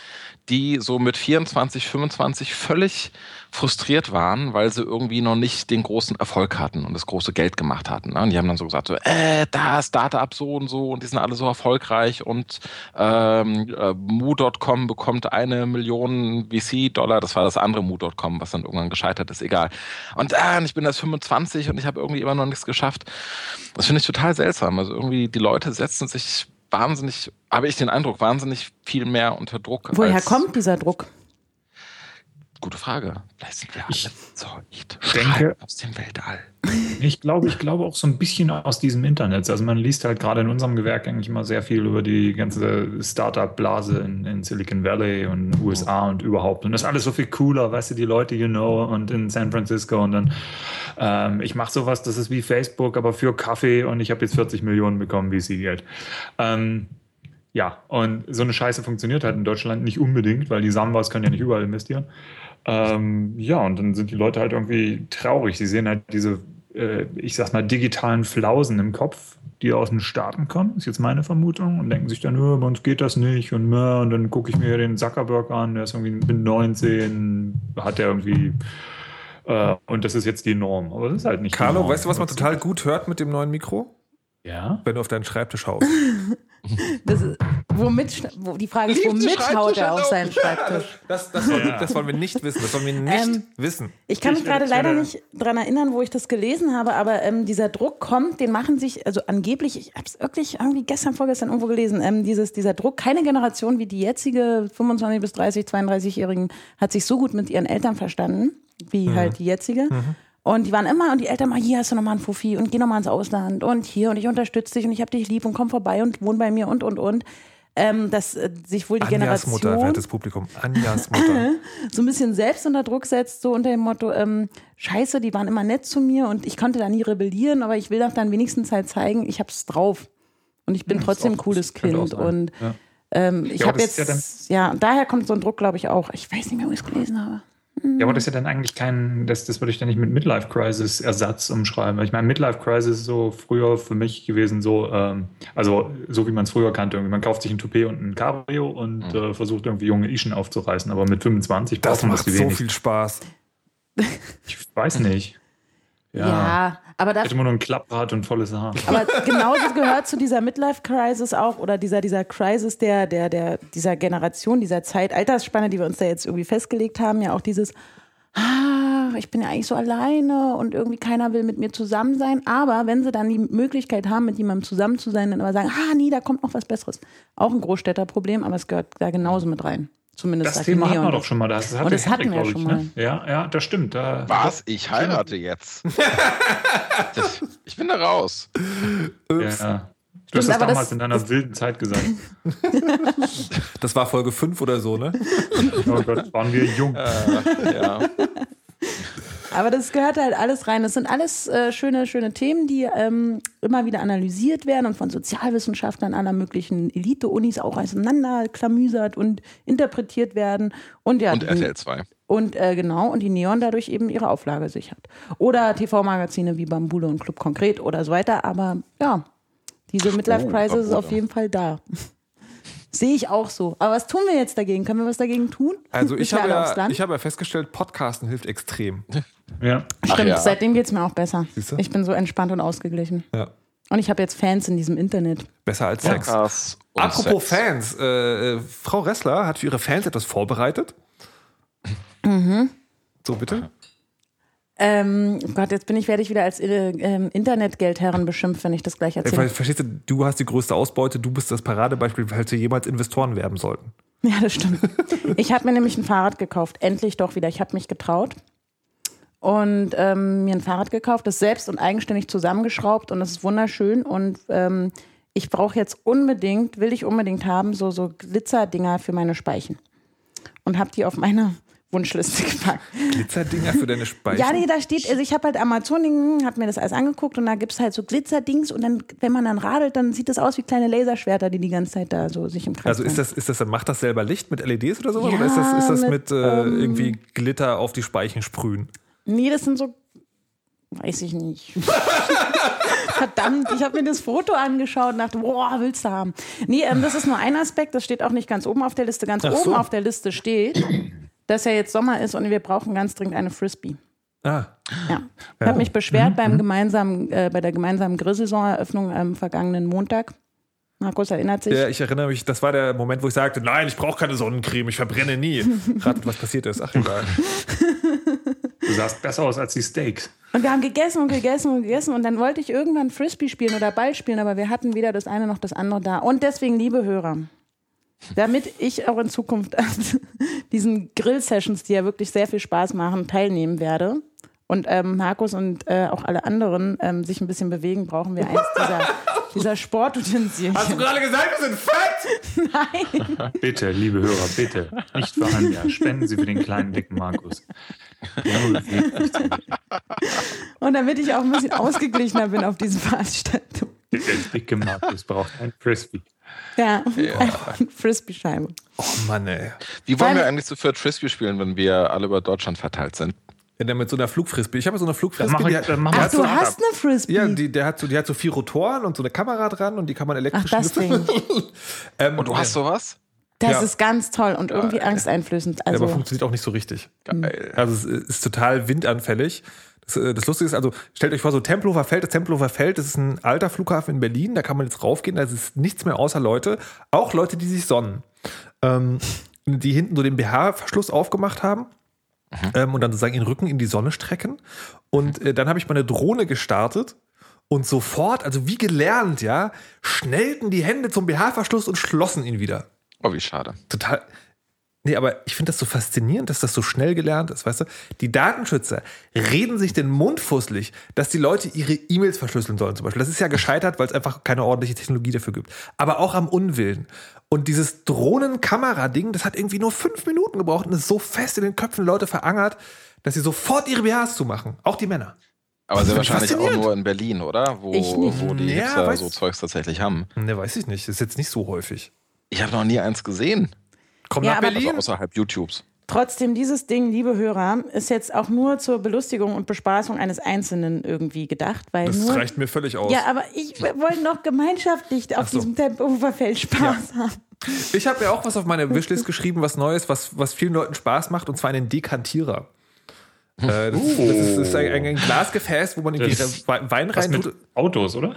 die so mit 24, 25 völlig frustriert waren, weil sie irgendwie noch nicht den großen Erfolg hatten und das große Geld gemacht hatten. Ne? Und die haben dann so gesagt, so, äh, da Startup so und so und die sind alle so erfolgreich und ähm, äh, Mu.com bekommt eine Million VC-Dollar, das war das andere Mu.com, was dann irgendwann gescheitert ist, egal. Und äh, ich bin erst 25 und ich habe irgendwie immer noch nichts geschafft. Das finde ich total seltsam. Also irgendwie die Leute setzen sich wahnsinnig, habe ich den Eindruck, wahnsinnig viel mehr unter Druck. Woher kommt dieser Druck? Gute Frage. Vielleicht sind wir alle Ich zeugt. denke- aus dem Weltall. Ich glaube, ich glaube auch so ein bisschen aus diesem Internet. Also man liest halt gerade in unserem Gewerk eigentlich immer sehr viel über die ganze Startup-Blase in, in Silicon Valley und USA und überhaupt. Und das ist alles so viel cooler, weißt du, die Leute, you know, und in San Francisco und dann, ähm, ich mache sowas, das ist wie Facebook, aber für Kaffee und ich habe jetzt 40 Millionen bekommen, VC-Geld. Ähm, ja, und so eine Scheiße funktioniert halt in Deutschland nicht unbedingt, weil die Sambas können ja nicht überall investieren. Ähm, ja, und dann sind die Leute halt irgendwie traurig. Sie sehen halt diese, äh, ich sag mal, digitalen Flausen im Kopf, die aus den Staaten kommen, ist jetzt meine Vermutung, und denken sich dann, "Nö, bei uns geht das nicht und, mehr. und dann gucke ich mir den Zuckerberg an, der ist irgendwie mit 19, hat der irgendwie, äh, und das ist jetzt die Norm. Aber das ist halt nicht die Carlo, Norm. weißt du, was man total gut hört mit dem neuen Mikro? Ja. Wenn du auf deinen Schreibtisch haust. Das ist, womit, wo, die Frage ist, womit haut er auf seinen Schreibtisch? Das, das, wollen, wir- das wollen wir nicht wissen. Das wollen wir nicht Ähm, wissen. Ich kann mich Ich gerade leider nicht dran erinnern, wo ich das gelesen habe, aber ähm, dieser Druck kommt, den machen sich, also angeblich, ich habe es wirklich irgendwie gestern, vorgestern irgendwo gelesen, ähm, dieses, dieser Druck, keine Generation wie die jetzige 25 bis 30, 32-Jährigen hat sich so gut mit ihren Eltern verstanden, wie halt die jetzige. Und die waren immer, und die Eltern mal, hier hast du nochmal einen Fuffi und geh nochmal ins Ausland und hier und ich unterstütze dich und ich hab dich lieb und komm vorbei und wohn bei mir und, und, und. Ähm, dass äh, sich wohl die Anjas Generation Mutter, wertes Publikum. Anjas Mutter. so ein bisschen selbst unter Druck setzt, so unter dem Motto, ähm, scheiße, die waren immer nett zu mir und ich konnte da nie rebellieren, aber ich will doch dann wenigstens halt zeigen, ich hab's drauf. Und ich bin Ja, trotzdem ein ist auch- cooles Kind. Und Ja. ähm, ich Ja, habe jetzt, ja, daher kommt so ein Druck, glaube ich, auch. Ich weiß nicht mehr, wo ich es gelesen habe. Ja, aber das ist ja dann eigentlich kein, das, das würde ich dann nicht mit Midlife Crisis Ersatz umschreiben. Ich meine, Midlife Crisis ist so früher für mich gewesen, so, ähm, also so wie man es früher kannte. Irgendwie. Man kauft sich ein Toupet und ein Cabrio und äh, versucht irgendwie junge Ischen aufzureißen. Aber mit 25 Das macht das so wenigsten. viel Spaß. Ich weiß nicht. Ja, aber das, Hätte man nur ein Klapprad und volles Haar. aber genauso gehört zu dieser Midlife-Crisis auch oder dieser, dieser Crisis der, der, der, dieser Generation, dieser Zeit, Altersspanne, die wir uns da jetzt irgendwie festgelegt haben, ja auch dieses, ah, ich bin ja eigentlich so alleine und irgendwie keiner will mit mir zusammen sein. Aber wenn sie dann die Möglichkeit haben, mit jemandem zusammen zu sein, dann aber sagen, ah, nee, da kommt noch was Besseres. Auch ein Großstädterproblem, aber es gehört da genauso mit rein. Zumindest Das Thema hatten wir doch schon mal. Das hatte Und das hatten Henrik, wir glaub schon ich, mal. Ne? Ja, ja, das stimmt. Da, Was? Ich heirate jetzt. Das- ich bin da raus. Ja, ja. Du hast Stimmt, das aber damals das- in deiner wilden Zeit gesagt. Das war Folge 5 oder so, ne? Oh Gott, waren wir jung. Äh, ja. Aber das gehört halt alles rein. Das sind alles äh, schöne, schöne Themen, die ähm, immer wieder analysiert werden und von Sozialwissenschaftlern aller möglichen Elite-Unis auch auseinanderklamüsert und interpretiert werden. Und ja, Und RTL 2. Und äh, genau, und die Neon dadurch eben ihre Auflage sichert. Oder TV-Magazine wie Bambule und Club Konkret oder so weiter. Aber ja, diese Midlife-Crisis ist Bambule. auf jeden Fall da. Sehe ich auch so. Aber was tun wir jetzt dagegen? Können wir was dagegen tun? Also ich habe, ja, Land? ich habe ja festgestellt, Podcasten hilft extrem. Ja. Stimmt, ja. seitdem geht es mir auch besser. Siehst du? Ich bin so entspannt und ausgeglichen. Ja. Und ich habe jetzt Fans in diesem Internet. Besser als Sex. Podcasts und Apropos Sex. Fans, äh, äh, Frau Ressler hat für ihre Fans etwas vorbereitet. So, bitte. Ähm, oh Gott, jetzt bin ich, werde ich wieder als äh, ähm, Internetgeldherrin beschimpft, wenn ich das gleich Äh, erzähle. ver- Verstehst du, du hast die größte Ausbeute, du bist das Paradebeispiel, falls wir jemals Investoren werben sollten. Ja, das stimmt. Ich habe mir nämlich ein Fahrrad gekauft. Endlich doch wieder. Ich habe mich getraut. Und ähm, mir ein Fahrrad gekauft, das selbst und eigenständig zusammengeschraubt und das ist wunderschön. Und ähm, ich brauche jetzt unbedingt, will ich unbedingt haben, so, so Glitzerdinger für meine Speichen. Und habe die auf meine Wunschliste gepackt. Glitzerdinger für deine Speichen. Ja, nee, da steht, also ich habe halt Amazon, habe mir das alles angeguckt und da gibt's halt so Glitzerdings und dann, wenn man dann radelt, dann sieht das aus wie kleine Laserschwerter, die die ganze Zeit da so sich im Kreis also ist das, ist das dann, macht das selber Licht mit LEDs oder sowas? Ja, oder ist das, ist das mit, mit, äh, ähm, irgendwie Glitter auf die Speichen sprühen? Nee, das sind so. Weiß ich nicht. Verdammt, ich habe mir das Foto angeschaut und dachte, boah, willst du haben. Nee, ähm, das ist nur ein Aspekt, das steht auch nicht ganz oben auf der Liste. Ganz Ach oben so. auf der Liste steht, dass ja jetzt Sommer ist und wir brauchen ganz dringend eine Frisbee. Ah, Ja. Ich habe mich beschwert beim gemeinsamen, äh, bei der gemeinsamen Grillsaisoneröffnung am vergangenen Montag. Markus erinnert sich. ja, ich erinnere mich, das war der Moment, wo ich sagte, nein, ich brauche keine Sonnencreme, ich verbrenne nie. Ratet, was passiert ist. Ach, egal. Du sahst besser aus als die Steaks. Und wir haben gegessen und gegessen und gegessen und dann wollte ich irgendwann Frisbee spielen oder Ball spielen, aber wir hatten weder das eine noch das andere da. Und deswegen, liebe Hörer, damit ich auch in Zukunft an diesen Grill-Sessions, die ja wirklich sehr viel Spaß machen, teilnehmen werde und ähm, Markus und äh, auch alle anderen ähm, sich ein bisschen bewegen, brauchen wir eins dieser, dieser Sportutensilien. Hast du gerade gesagt, wir sind fett? Nein. Bitte, liebe Hörer, bitte. Nicht für Anja. Spenden Sie für den kleinen, dicken Markus. Und damit ich auch ein bisschen ausgeglichener bin auf diese Veranstaltung. Der dicke Markus braucht ein Frisbee. Ja, eine Frisbee-Scheibe. Oh Mann, ey. Wie wollen Weil- wir eigentlich zu viert Frisbee spielen, wenn wir alle über Deutschland verteilt sind? Ja, der mit so einer Flugfrisbee. Ich habe so eine Flugfrisbee. mach ich- die hat- dann mach die ich- Ach, du so, hast eine Frisbee. Ja, die, der hat so, die hat so vier Rotoren und so eine Kamera dran und die kann man Ach, elektrisch das schnüffeln. Ding. Ähm, Und du hast sowas? Das Ja. ist ganz toll und irgendwie angsteinflößend. Ja, aber Also, funktioniert auch nicht so richtig. Geil. Also es ist total windanfällig. Das, äh, das Lustige ist, also stellt euch vor, so Tempelhofer Feld, das Tempelhofer Feld, das ist ein alter Flughafen in Berlin, da kann man jetzt raufgehen, da ist nichts mehr außer Leute, auch Leute, die sich sonnen. Ähm, die hinten so den BH-Verschluss aufgemacht haben ähm, und dann sozusagen ihren Rücken in die Sonne strecken. Und äh, dann habe ich meine Drohne gestartet und sofort, also wie gelernt, ja, schnellten die Hände zum BH-Verschluss und schlossen ihn wieder Oh, wie schade. total. Nee, aber ich finde das so faszinierend, dass das so schnell gelernt ist, weißt du? Die Datenschützer reden sich den Mund fusselig, dass die Leute ihre E-Mails verschlüsseln sollen, zum Beispiel. Das ist ja gescheitert, weil es einfach keine ordentliche Technologie dafür gibt. Aber auch am Unwillen. Und dieses Drohnenkamera-Ding, das hat irgendwie nur fünf Minuten gebraucht und ist so fest in den Köpfen Leute verankert, dass sie sofort ihre BHs zumachen. Auch die Männer. Aber sehr wahrscheinlich auch nur in Berlin, oder? Wo, Ich nicht. wo die Ja, Hipster so Zeugs tatsächlich haben. Ne, weiß ich nicht. Ist jetzt nicht so häufig. Ich habe noch nie eins gesehen. Komm Ja, nach Berlin. Also außerhalb YouTubes. trotzdem, dieses Ding, liebe Hörer, ist jetzt auch nur zur Belustigung und Bespaßung eines Einzelnen irgendwie gedacht. Weil das nur, reicht mir völlig aus. Ja, aber ich wollte noch gemeinschaftlich auf so. diesem Tempelhoferfeld Spaß haben. Ich habe ja auch was auf meine Wishlist geschrieben, was Neues, was, was vielen Leuten Spaß macht, und zwar einen Dekantierer. Äh, das, das, ist, das ist ein, ein Glasgefäß, wo man irgendwie Das- Wein rein tut. Autos, oder?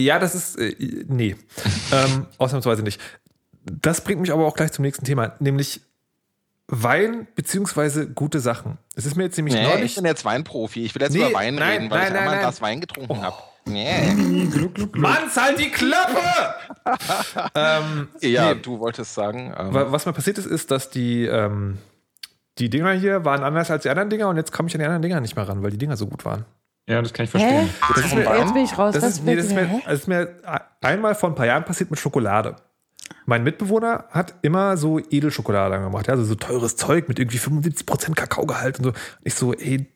Ja, das ist. Äh, nee. ähm, ausnahmsweise nicht. Das bringt mich aber auch gleich zum nächsten Thema, nämlich Wein beziehungsweise gute Sachen. Es ist mir jetzt nämlich Nee, ich neulich. bin jetzt Weinprofi. Ich will jetzt Nee, über Wein nein, reden, weil nein, ich nein, einmal ein. Glas Wein getrunken habe. Nee. Mann, halt die Klappe! ähm, Ja, nee, du wolltest sagen. Ähm, wa- was mir passiert ist, ist, dass die, ähm, die Dinger hier waren anders als die anderen Dinger und jetzt komme ich an die anderen Dinger nicht mehr ran, weil die Dinger so gut waren. Ja, das kann ich Hä? verstehen. Das ist mir, Jetzt bin ich raus. Das ist, nee, das ist, mir- das ist mir einmal vor ein paar Jahren passiert mit Schokolade. Mein Mitbewohner hat immer so Edelschokolade gemacht, also so teures Zeug mit irgendwie 75% Kakaogehalt und so. Und ich so, ey,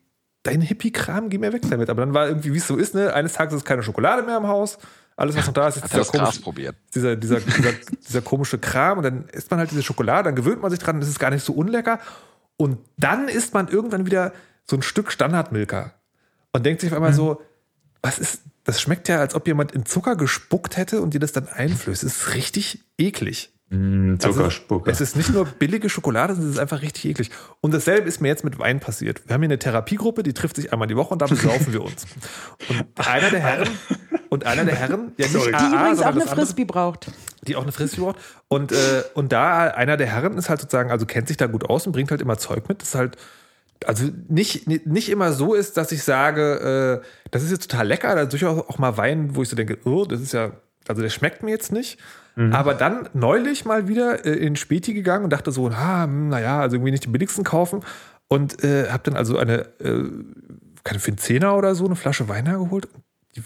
dein Hippie-Kram, geh mir weg damit. Aber dann war irgendwie, wie es so ist, ne, eines Tages ist keine Schokolade mehr im Haus. Alles, was noch da ist, ist er dieser, komische, probiert? dieser, dieser, dieser, dieser komische Kram. Und dann isst man halt diese Schokolade, dann gewöhnt man sich dran, das ist gar nicht so unlecker. Und dann isst man irgendwann wieder so ein Stück Standardmilka und denkt sich auf einmal so, was ist, das schmeckt ja, als ob jemand in Zucker gespuckt hätte und dir das dann einflößt. Das ist richtig eklig. Mm, Also, Zuckerspucker. Es ist nicht nur billige Schokolade, sondern es ist einfach richtig eklig. Und dasselbe ist mir jetzt mit Wein passiert. Wir haben hier eine Therapiegruppe, die trifft sich einmal die Woche und da besaufen wir uns. Und einer der Herren, und einer der Herren, ja nicht Sorry. Die AA, übrigens auch eine das andere- Frisbee braucht. die auch eine Frisbee braucht. Und, äh, und da einer der Herren ist halt sozusagen, also kennt sich da gut aus und bringt halt immer Zeug mit. Das ist halt, also nicht, nicht immer so ist, dass ich sage, äh, das ist jetzt total lecker, da ist durchaus auch mal Wein, wo ich so denke, oh, das ist ja, also der schmeckt mir jetzt nicht. Aber dann neulich mal wieder äh, in Späti gegangen und dachte so, ah, hm, naja, also irgendwie nicht den billigsten kaufen. Und äh, habe dann also eine, äh, keine für einen Zehner oder so, eine Flasche Wein hergeholt. Die,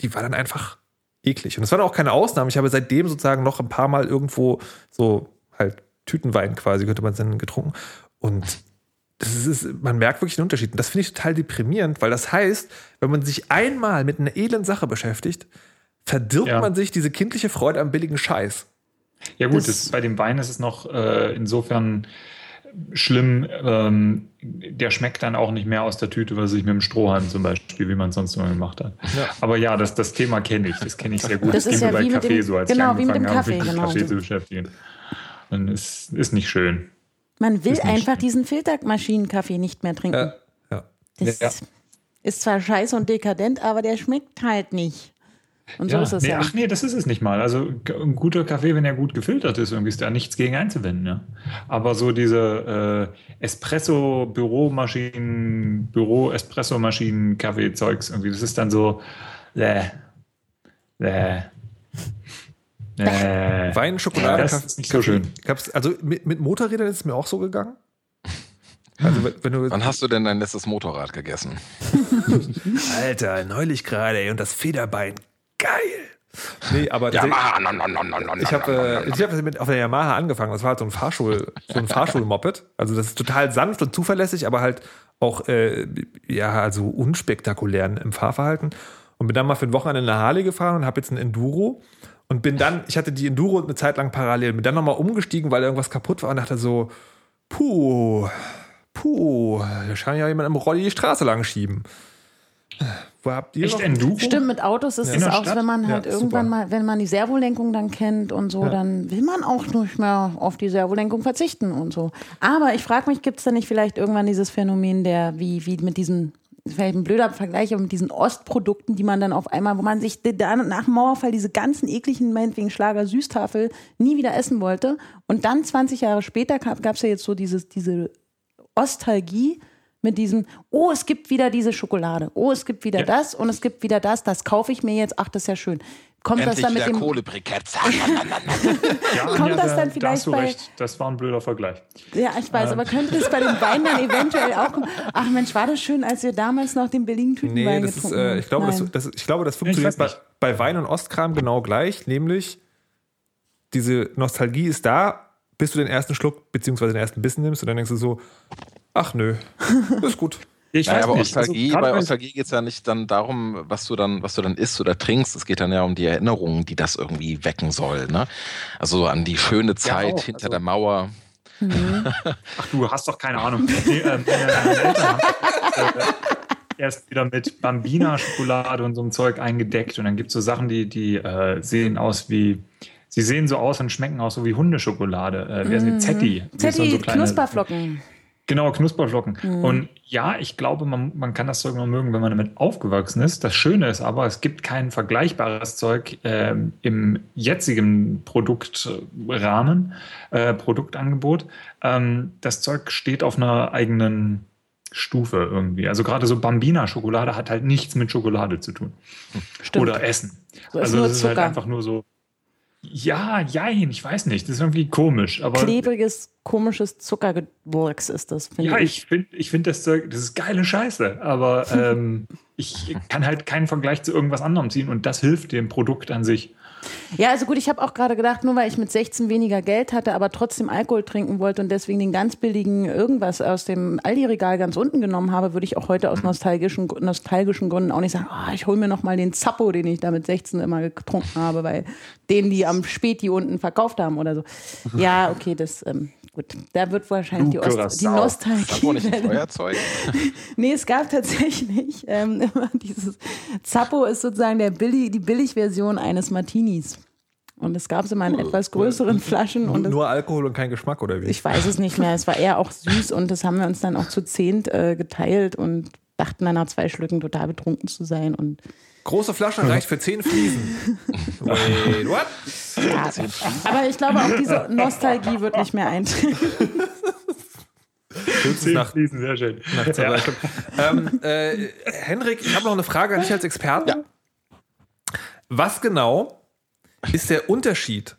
die war dann einfach eklig. Und das war auch keine Ausnahme. Ich habe seitdem sozusagen noch ein paar Mal irgendwo so halt Tütenwein quasi, könnte man es dann getrunken. Und das ist, ist, man merkt wirklich den Unterschied. Und das finde ich total deprimierend, weil das heißt, wenn man sich einmal mit einer edlen Sache beschäftigt, verdirbt Ja. man sich diese kindliche Freude am billigen Scheiß. Ja gut, Das- das, bei dem Wein ist es noch äh, insofern schlimm, ähm, der schmeckt dann auch nicht mehr aus der Tüte, was ich mit dem Strohhalm zum Beispiel, wie man es sonst immer gemacht hat. Ja. Aber ja, das, das Thema kenne ich, das kenne ich sehr gut. Das ist ging ja bei wie mit Kaffee dem- so, als genau, ich wie mit dem angefangen habe, Kaffee, mich mit genau. Kaffee zu beschäftigen. Und es ist nicht schön. Man will einfach diesen Filtermaschinenkaffee nicht mehr trinken. Ja, ja. Das Ja. ist zwar scheiße und dekadent, aber der schmeckt halt nicht. Und so Ja, ist es nee, ja. Ach nee, das ist es nicht mal. Also ein guter Kaffee, wenn er gut gefiltert ist, irgendwie ist da nichts gegen einzuwenden. Ja. Aber so diese äh, Espresso-Büromaschinen, Büro-Espresso-Maschinen-Kaffee-Zeugs, irgendwie, das ist dann so. Äh, äh, äh. Wein, Schokolade, das Kaffee. ist nicht so schön. Gab's, also mit, mit Motorrädern ist es mir auch so gegangen. Also wenn- du Wann hast du denn dein letztes Motorrad gegessen? Alter, neulich gerade, ey, und das Federbein, geil. Nee, aber Ja, tatsächlich- ma, no, no, no, no, no, ich habe äh, ich hab mit auf der Yamaha angefangen. Das war halt so ein Fahrschul, so ein Fahrschulmoped. Also das ist total sanft und zuverlässig, aber halt auch äh, ja also unspektakulär im Fahrverhalten. Und bin dann mal für ein Wochenende in der Harley gefahren und habe jetzt ein Enduro und bin dann, ich hatte die Enduro eine Zeit lang parallel, bin dann nochmal umgestiegen, weil irgendwas kaputt war und dachte so, puh, puh, da kann ja jemand im Rolli die Straße lang schieben. Wo habt ihr Echt noch? Enduro? Stimmt, mit Autos ist In es auch, Stadt? wenn man halt Ja, irgendwann super. mal, wenn man die Servolenkung dann kennt und so, dann will man auch nicht mehr auf die Servolenkung verzichten und so. Aber ich frage mich, gibt es da nicht vielleicht irgendwann dieses Phänomen der, wie, wie mit diesen, vielleicht ein blöder Vergleich, aber mit diesen Ostprodukten, die man dann auf einmal, wo man sich dann nach dem Mauerfall diese ganzen ekligen, meinetwegen Schlager Süßtafel nie wieder essen wollte. Und dann 20 Jahre später gab es ja jetzt so dieses, diese Ostalgie mit diesem, oh, es gibt wieder diese Schokolade, oh, es gibt wieder Ja. das und es gibt wieder das, das kaufe ich mir jetzt, ach, das ist ja schön. Kommt Endlich das dann mit dem, Kohlebriketts. Ja, Kommt Anja, das da- dann da vielleicht hast du bei- recht. Das war ein blöder Vergleich. ja, ich weiß, aber könnte das bei dem Wein dann eventuell auch kommen? Ach Mensch, war das schön, als wir damals noch den billigen Tütenwein Nee, das ist, getrunken äh, haben. ich, glaube, das, das, ich glaube, das funktioniert bei, bei Wein und Ostkram genau gleich, nämlich diese Nostalgie ist da, bis du den ersten Schluck beziehungsweise den ersten Bissen nimmst und dann denkst du so, ach nö, ist gut. Ich Naja, aber nicht. Also, bei Nostalgie geht es ja nicht dann darum, was du dann, was du dann isst oder trinkst. Es geht dann ja um die Erinnerungen, die das irgendwie wecken soll. Ne? Also an die schöne Zeit auch, hinter also- der Mauer. Ach, du hast doch keine Ahnung. Nee, ähm, äh, erst wieder mit Bambina-Schokolade und so einem Zeug eingedeckt. Und dann gibt es so Sachen, die, die äh, sehen aus wie. Sie sehen so aus und schmecken auch so wie Hundeschokolade. Äh, ist die Zetti? Zetti, so kleine- Knusperflocken. Genau, Knusperflocken. Mhm. Und ja, ich glaube, man, man kann das Zeug noch mögen, wenn man damit aufgewachsen ist. Das Schöne ist aber, es gibt kein vergleichbares Zeug ähm, im jetzigen Produktrahmen, äh, Produktangebot. Ähm, das Zeug steht auf einer eigenen Stufe irgendwie. Also gerade so Bambina-Schokolade hat halt nichts mit Schokolade zu tun. Stimmt. Oder Essen. So ist also nur das ist halt einfach nur so. Ja, jein, ich weiß nicht. Das ist irgendwie komisch. Aber Klebriges, komisches Zuckergewurks ist das, finde ja, ich. ich finde ich find das das ist geile Scheiße. Aber ähm, ich kann halt keinen Vergleich zu irgendwas anderem ziehen und das hilft dem Produkt an sich. Ja, also gut, ich habe auch gerade gedacht, nur weil ich mit 16 weniger Geld hatte, aber trotzdem Alkohol trinken wollte und deswegen den ganz billigen irgendwas aus dem Aldi-Regal ganz unten genommen habe, würde ich auch heute aus nostalgischen, nostalgischen Gründen auch nicht sagen, ah, ich hole mir noch mal den Zappo, den ich da mit 16 immer getrunken habe, weil den die am Späti unten verkauft haben oder so. Ja, okay, das, ähm, gut, da wird wahrscheinlich die, Ost, die Curacao. Zappo nicht ein Nostalgie. Feuerzeug? Nee, es gab tatsächlich ähm, immer dieses Zappo ist sozusagen der Billig, die Billigversion eines Martinis. Und es gab es immer in etwas größeren Flaschen und Nur Alkohol und kein Geschmack, oder wie? ich weiß es nicht mehr. Es war eher auch süß und das haben wir uns dann auch zu zehnt äh, geteilt und dachten dann nach zwei Schlücken total betrunken zu sein. Und Große Flasche reicht für 10 Fliesen. Wait, what? ja, aber ich glaube, auch diese Nostalgie wird nicht mehr eintreten. Höchstens nach, Fließen, sehr schön. nach Stunden. ähm, äh, Henrik, ich habe noch eine Frage an dich als Experten. Was genau ist der Unterschied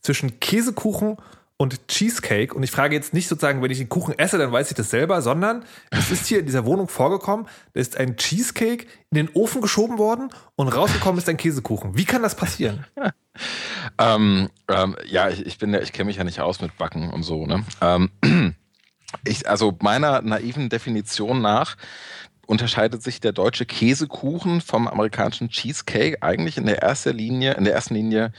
zwischen Käsekuchen und Cheesecake? Und ich frage jetzt nicht sozusagen, wenn ich den Kuchen esse, dann weiß ich das selber, sondern es ist hier in dieser Wohnung vorgekommen, da ist ein Cheesecake in den Ofen geschoben worden und rausgekommen ist ein Käsekuchen. Wie kann das passieren? Ähm, ähm, ja, ich, ich bin ja, ich kenne mich ja nicht aus mit Backen und so, ne? Ähm, ich, also meiner naiven Definition nach unterscheidet sich der deutsche Käsekuchen vom amerikanischen Cheesecake eigentlich in der ersten Linie, in der ersten Linie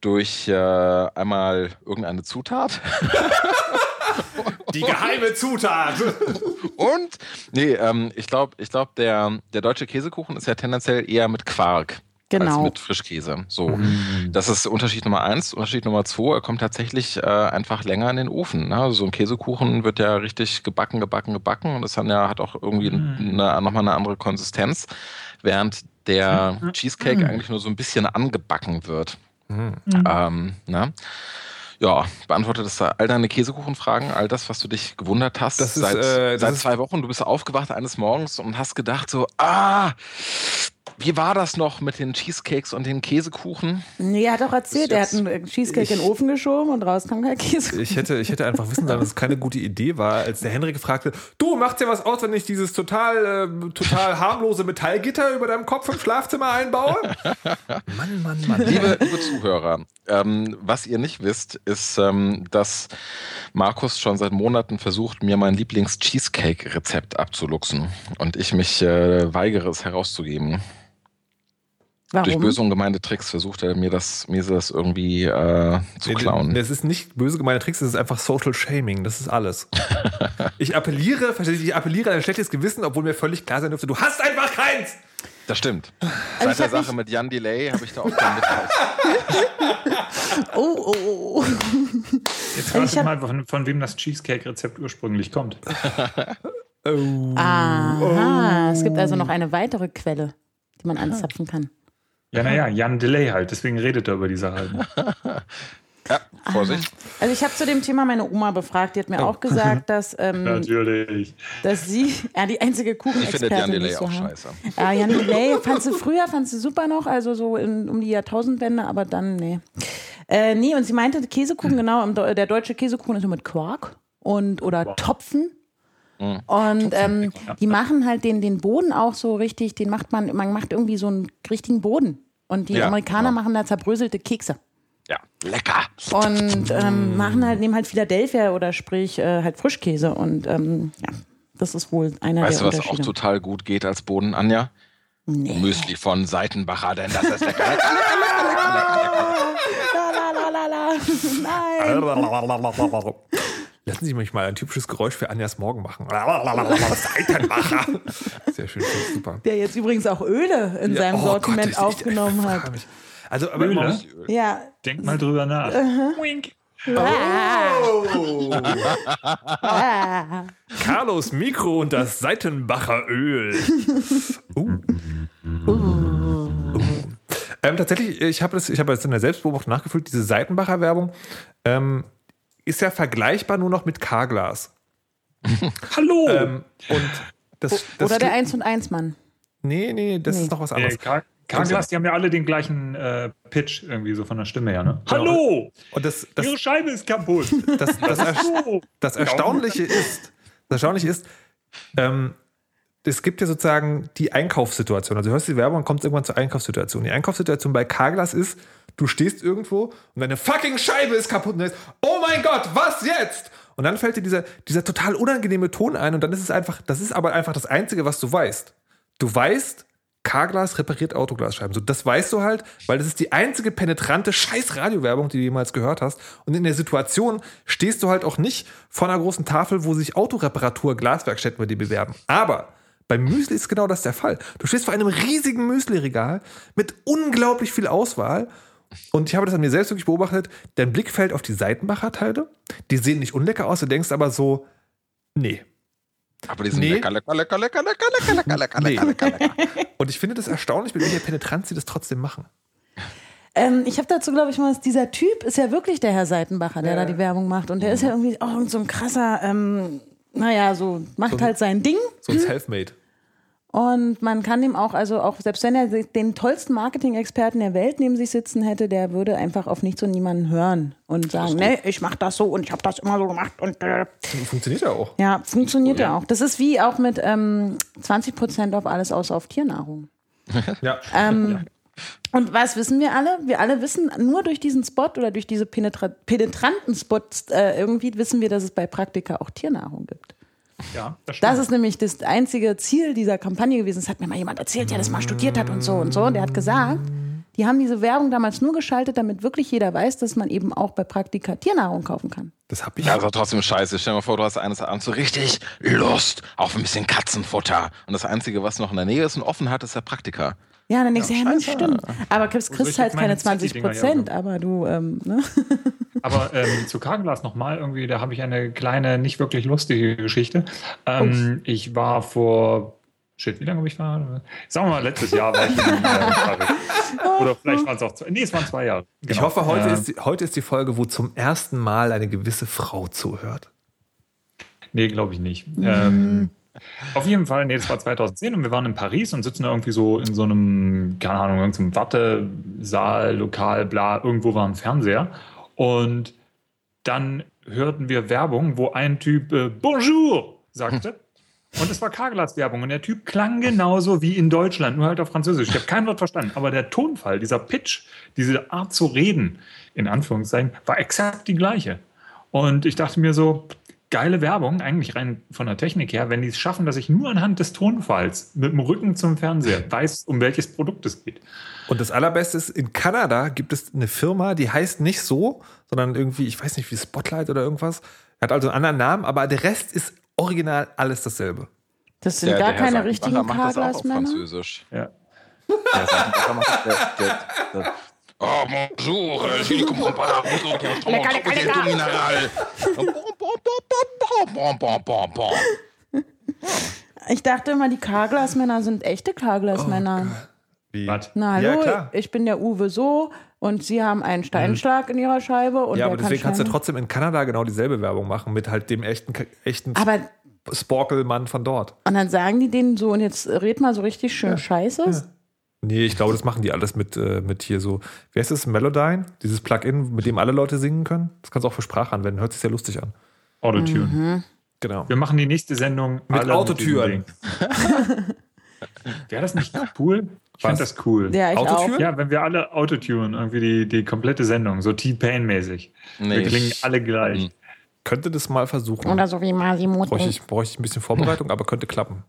durch äh, einmal irgendeine Zutat Die geheime Zutat. und nee, ähm, ich glaube, ich glaube, der, der deutsche Käsekuchen ist ja tendenziell eher mit Quark. Als Genau. mit Frischkäse. So. Das ist Unterschied Nummer eins. Unterschied Nummer zwei, er kommt tatsächlich äh, einfach länger in den Ofen. Ne? Also so ein Käsekuchen wird ja richtig gebacken, gebacken, gebacken und das dann ja, hat auch irgendwie eine, nochmal eine andere Konsistenz, während der Cheesecake eigentlich nur so ein bisschen angebacken wird. Ähm, ne? Ja, beantwortet das da all deine Käsekuchenfragen, all das, was du dich gewundert hast Das ist, seit, äh, das seit ist- zwei Wochen. Du bist aufgewacht eines Morgens und hast gedacht so, ah, wie war das noch mit den Cheesecakes und den Käsekuchen? Nee, er hat auch erzählt, er hat einen Cheesecake in den Ofen geschoben und raus kam kein Käse. Ich hätte, ich hätte einfach wissen sollen, dass es keine gute Idee war, als der Henrik fragte, du machst dir was aus, wenn ich dieses total, äh, total harmlose Metallgitter über deinem Kopf im Schlafzimmer einbaue? Mann, Mann, Mann. Liebe, liebe Zuhörer, ähm, was ihr nicht wisst, ist, ähm, dass Markus schon seit Monaten versucht, mir mein Lieblings-Cheesecake-Rezept abzuluxen. Und ich mich äh, weigere, es herauszugeben. Durch Warum? böse und gemeine Tricks versucht er mir das, mir das irgendwie äh, zu klauen. Das ist nicht böse gemeine Tricks, das ist einfach Social Shaming, das ist alles. Ich appelliere, verstehst du, ich appelliere an ein schlechtes Gewissen, obwohl mir völlig klar sein dürfte, du hast einfach keins! Das stimmt. Also Seit der Sache mit Jan Delay habe ich da auch keinen Mitleid. Oh, oh, oh. Jetzt Ich rate hab- mal, von, von wem das Cheesecake-Rezept ursprünglich kommt. Aha, es gibt also noch eine weitere Quelle, die man anzapfen kann. Ja, naja, Jan Delay halt, deswegen redet er über die Sache halt. Ja, Vorsicht. Also ich habe zu dem Thema meine Oma befragt, die hat mir auch gesagt, dass, ähm, Natürlich. dass sie, ja, die einzige Ich Kuchenexpertin finde Jan Delay ich so auch habe. scheiße. Ja, Jan Delay fandst du früher, fandst du super noch, also so in, um die Jahrtausendwende, aber dann, nee. Äh, nee, und sie meinte, Käsekuchen, genau, der deutsche Käsekuchen ist nur mit Quark und oder Topfen. Und ähm, die machen halt den, den Boden auch so richtig, den macht man, man macht irgendwie so einen richtigen Boden. Und die Ja, Amerikaner genau. machen da zerbröselte Kekse. Ja, lecker. Und ähm, machen halt, nehmen halt Philadelphia oder sprich äh, halt Frischkäse. Und ähm, ja, das ist wohl einer Weißt du, der was auch total gut geht als Boden, Anja? nee. Müsli von Seitenbacher, denn das ist lecker. La, la, la, la, la. Nein. Lassen Sie mich mal ein typisches Geräusch für Anjas Morgen machen. Seitenmacher. Sehr schön, ich super. Der jetzt übrigens auch Öle in Ja, seinem oh Sortiment Gott, ich- ich- aufgenommen ich hat. Also, aber Öle? muss- Ja, Denk mal drüber nach. Wink. Ah. Carlos Mikro und das Seitenbacher Öl. Uh. Uh. Ähm, tatsächlich, ich habe das, ich habe das in der Selbstbeobachtung nachgefühlt, diese Seitenbacher Werbung ähm, ist ja vergleichbar nur noch mit Carglass. Hallo! Ähm, und das, das Oder der 1 und 1 Mann. Nee, nee, das Nee. ist noch was Äh, anderes. Car- Carglass, die haben ja alle den gleichen äh, Pitch irgendwie so von der Stimme her, ne? Genau. Hallo! Und das, das, Ihre Scheibe ist kaputt! das, das, das, Hallo! Das Erstaunliche ist, das Erstaunliche ist, ähm, es gibt ja sozusagen die Einkaufssituation. Also du hörst die Werbung und kommst irgendwann zur Einkaufssituation. Die Einkaufssituation bei Carglass ist, du stehst irgendwo und deine fucking Scheibe ist kaputt und denkst, oh mein Gott, was jetzt? Und dann fällt dir dieser, dieser total unangenehme Ton ein und dann ist es einfach, das ist aber einfach das Einzige, was du weißt. Du weißt, Carglass repariert Autoglasscheiben. So, das weißt du halt, weil das ist die einzige penetrante scheiß Radiowerbung, die du jemals gehört hast. Und in der Situation stehst du halt auch nicht vor einer großen Tafel, wo sich Autoreparatur, Glaswerkstätten bei dir bewerben. Aber beim Müsli ist genau das der Fall. Du stehst vor einem riesigen Müsli-Regal mit unglaublich viel Auswahl. Und ich habe das an mir selbst wirklich beobachtet. Dein Blick fällt auf die Seitenbacher-Teile. Die sehen nicht unlecker aus. Du denkst aber so, nee, Aber die sind Nee. lecker, lecker, lecker, lecker, lecker, lecker, lecker, lecker, Nee. lecker, lecker, lecker. Und ich finde das erstaunlich, mit welcher Penetranz sie das trotzdem machen. Ähm, ich habe dazu, glaube ich, mal, dieser Typ ist ja wirklich der Herr Seitenbacher, der da die Werbung macht. Und der ist ja irgendwie auch irgend so ein krasser, ähm, naja, so macht halt sein Ding. So ein Selfmade. Und man kann ihm auch, also auch, selbst wenn er den tollsten Marketing-Experten der Welt neben sich sitzen hätte, der würde einfach auf nichts und niemanden hören und sagen, nee, ich mach das so und ich habe das immer so gemacht und äh, Funktioniert ja auch. ja, funktioniert ja auch. Das ist wie auch mit ähm, 20 Prozent auf alles außer auf Tiernahrung. Ja. Ähm, Und was wissen wir alle? Wir alle wissen, nur durch diesen Spot oder durch diese penetra penetranten Spots äh, irgendwie wissen wir, dass es bei Praktika auch Tiernahrung gibt. Ja, das stimmt. Das ist nämlich das einzige Ziel dieser Kampagne gewesen. Das hat mir mal jemand erzählt, der das mal studiert hat und so und so. Und der hat gesagt, die haben diese Werbung damals nur geschaltet, damit wirklich jeder weiß, dass man eben auch bei Praktika Tiernahrung kaufen kann. Das habe ich. Ja, ist auch trotzdem scheiße. Stell dir mal vor, du hast eines Abends so richtig Lust auf ein bisschen Katzenfutter. Und das Einzige, was noch in der Nähe ist und offen hat, ist der Praktika. Ja, dann denkst du, ja, scheiße. stimmt. Aber soll kriegst ich halt keine 20 Zetteldinger hier Prozent, aber du, ähm, ne? Aber ähm, zu Carglass nochmal irgendwie, da habe ich eine kleine, nicht wirklich lustige Geschichte. Ähm, ich war vor, shit, wie lange habe ich war? Sagen wir mal, letztes Jahr war ich in äh, Paris. Oder vielleicht waren es auch zwei, nee, es waren zwei Jahre. Ich Genau. hoffe, heute, Ähm, ist die, heute ist die Folge, wo zum ersten Mal eine gewisse Frau zuhört. Nee, glaube ich nicht. Ähm, auf jeden Fall, nee, das war 2010 und wir waren in Paris und sitzen da irgendwie so in so einem, keine Ahnung, irgendeinem Wartesaal, Lokal, bla, irgendwo war ein Fernseher. Und dann hörten wir Werbung, wo ein Typ äh, Bonjour sagte. Und es war Carglass-Werbung und der Typ klang genauso wie in Deutschland, nur halt auf Französisch. Ich habe kein Wort verstanden, aber der Tonfall, dieser Pitch, diese Art zu reden, in Anführungszeichen, war exakt die gleiche. Und ich dachte mir so, geile Werbung, eigentlich rein von der Technik her, wenn die es schaffen, dass ich nur anhand des Tonfalls mit dem Rücken zum Fernseher weiß, um welches Produkt es geht. Und das Allerbeste ist, in Kanada gibt es eine Firma, die heißt nicht so, sondern irgendwie, ich weiß nicht, wie Spotlight oder irgendwas. Hat also einen anderen Namen, aber der Rest ist original alles dasselbe. Das sind Der- gar der keine richtigen Carglass-Männer. Französisch. Ja. Der oh, bonjour, je suis comprends pas, Lecker, lecker, lecker. Mineral. Bom, bom, bom, bom, bom. Ich dachte immer, die Carglass-Männer sind echte Carglass-Männer. Wie? Was? Na hallo, Ja, ich bin der Uwe so und Sie haben einen Steinschlag in Ihrer Scheibe. Und Ja, aber kann deswegen kannst du trotzdem in Kanada genau dieselbe Werbung machen mit halt dem echten, echten Aber Sporkelmann von dort. und dann sagen die denen so, und jetzt red mal so richtig schön Scheiße. Nee, ich glaube, das machen die alles mit, äh, mit hier so, wie heißt das, Melodyne? Dieses Plugin, mit dem alle Leute singen können. Das kannst du auch für Sprache anwenden. Hört sich sehr lustig an. Autotune. Mhm. Genau. Wir machen die nächste Sendung Mit Autotüren. Wäre das nicht cool? Ich fand das cool. Ja, ich Autotür? auch. Ja, wenn wir alle Autotune, irgendwie die, die komplette Sendung, so T-Pain-mäßig. Nee, wir klingen ich- alle gleich. Mhm. Könnte das mal versuchen. Oder so wie Masimo. Bräuchte ich, bräuchte ich ein bisschen Vorbereitung, aber könnte klappen.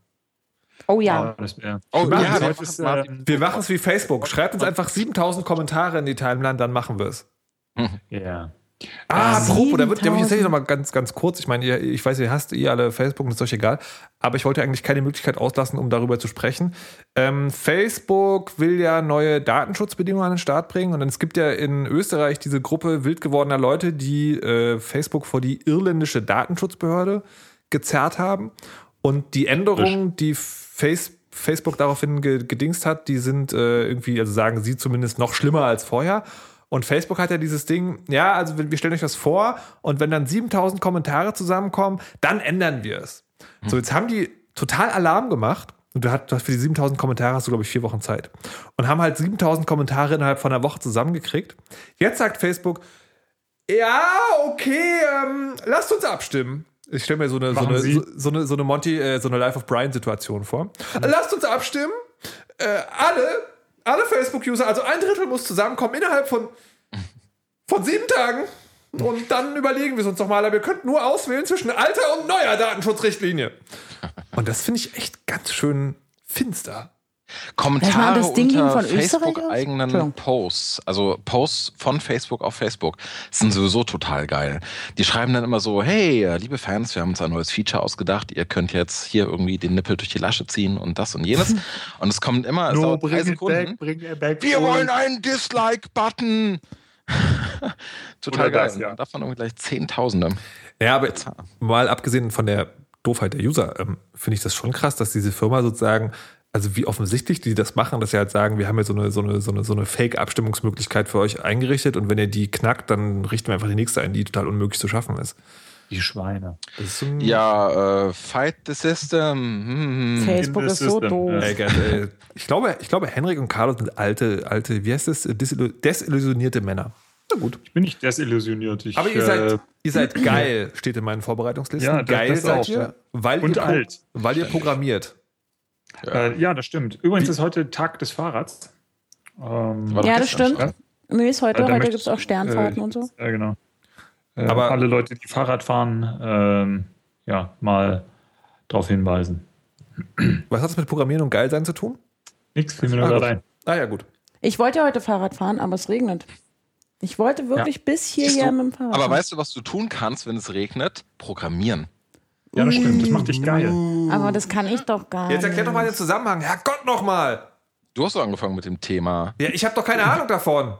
Oh ja. Das Oh, machen ja, Sie wir ist, machen äh, Wir machen es wie Facebook. Schreibt uns einfach 7000 Kommentare in die Timeline, dann machen wir es. ja. Ah, apropos, da würde ich 7000. tatsächlich noch mal ganz, ganz kurz. Ich meine, ihr, ich weiß, ihr hasst ihr alle Facebook, das ist euch egal. Aber ich wollte eigentlich keine Möglichkeit auslassen, um darüber zu sprechen. Ähm, Facebook will ja neue Datenschutzbedingungen an den Start bringen. Und dann, es gibt ja in Österreich diese Gruppe wild gewordener Leute, die äh, Facebook vor die irländische Datenschutzbehörde gezerrt haben. Und die Änderungen, die Face, Facebook daraufhin ge, gedingst hat, die sind äh, irgendwie, also sagen sie zumindest, noch schlimmer als vorher. Und Facebook hat ja dieses Ding, ja, also wir stellen euch das vor und wenn dann 7000 Kommentare zusammenkommen, dann ändern wir es. So, jetzt haben die total Alarm gemacht und du hast für die 7000 Kommentare hast du, glaube ich, vier Wochen Zeit. Und haben halt 7000 Kommentare innerhalb von einer Woche zusammengekriegt. Jetzt sagt Facebook, ja, okay, ähm, lasst uns abstimmen. Ich stelle mir so eine, so eine, so, so eine, so eine Monty, äh, so eine Life of Brian-Situation vor. Lasst uns abstimmen. Äh, alle, alle Facebook-User, also ein Drittel muss zusammenkommen innerhalb von, von sieben Tagen. Und dann überlegen wir es uns nochmal. Aber wir könnten nur auswählen zwischen alter und neuer Datenschutzrichtlinie. Und das finde ich echt ganz schön finster. Kommentare das Ding unter von Österreich aus? Facebook-eigenen. Posts, also Posts von Facebook auf Facebook, sind sowieso total geil. Die schreiben dann immer so, hey, liebe Fans, wir haben uns ein neues Feature ausgedacht, ihr könnt jetzt hier irgendwie den Nippel durch die Lasche ziehen und das und jenes. Und es kommt immer, es dauert drei Sekunden. bring it back. Wir wollen einen Dislike-Button! total Oder geil. das, ja. Davon irgendwie gleich Zehntausende. Ja, aber mal abgesehen von der Doofheit der User, ähm, finde ich das schon krass, dass diese Firma sozusagen, also wie offensichtlich die das machen, dass sie halt sagen, wir haben ja so eine, so eine, so eine, so eine Fake-Abstimmungsmöglichkeit für euch eingerichtet und wenn ihr die knackt, dann richten wir einfach die nächste ein, die total unmöglich zu schaffen ist. Die Schweine. Das ist so ein Ja, äh, Fight the System. Hm. Facebook the ist so system, doof. ja. Ey, ey. ich, glaube, ich glaube, Henrik und Carlos sind alte, alte, wie heißt das, Desillu- desillusionierte Männer. Na gut. Ich bin nicht desillusioniert. Ich, Aber ihr äh, seid, ihr seid geil, steht in meinen Vorbereitungslisten. Ja, das- geil das seid auch, ihr, ja. weil, Und ihr alt. weil ihr programmiert. Äh, ja, das stimmt. Übrigens ist heute Tag des Fahrrads. Ähm, Ja, das stimmt. Nee, ist heute. Äh, da heute gibt es auch Sternfahrten äh, und so. Ja, genau. Äh, Aber- alle Leute, die Fahrrad fahren, ähm, ja, mal darauf hinweisen. Was hat das mit Programmieren und geil sein zu tun? Nichts, fiel mir Ah, nur gut. gerade ein. Ah ja, gut. Ich wollte ja heute Fahrrad fahren, aber es regnet. Ich wollte wirklich bis Siehst hierher du? mit dem Fahrrad. Aber fahren. weißt du, was du tun kannst, wenn es regnet? Programmieren. Ja, das stimmt. Das macht dich geil. aber das kann ich doch gar Jetzt erklär doch mal nicht. den Zusammenhang. Herrgott nochmal. Du hast so angefangen mit dem Thema. Ja, ich habe doch keine Ahnung davon.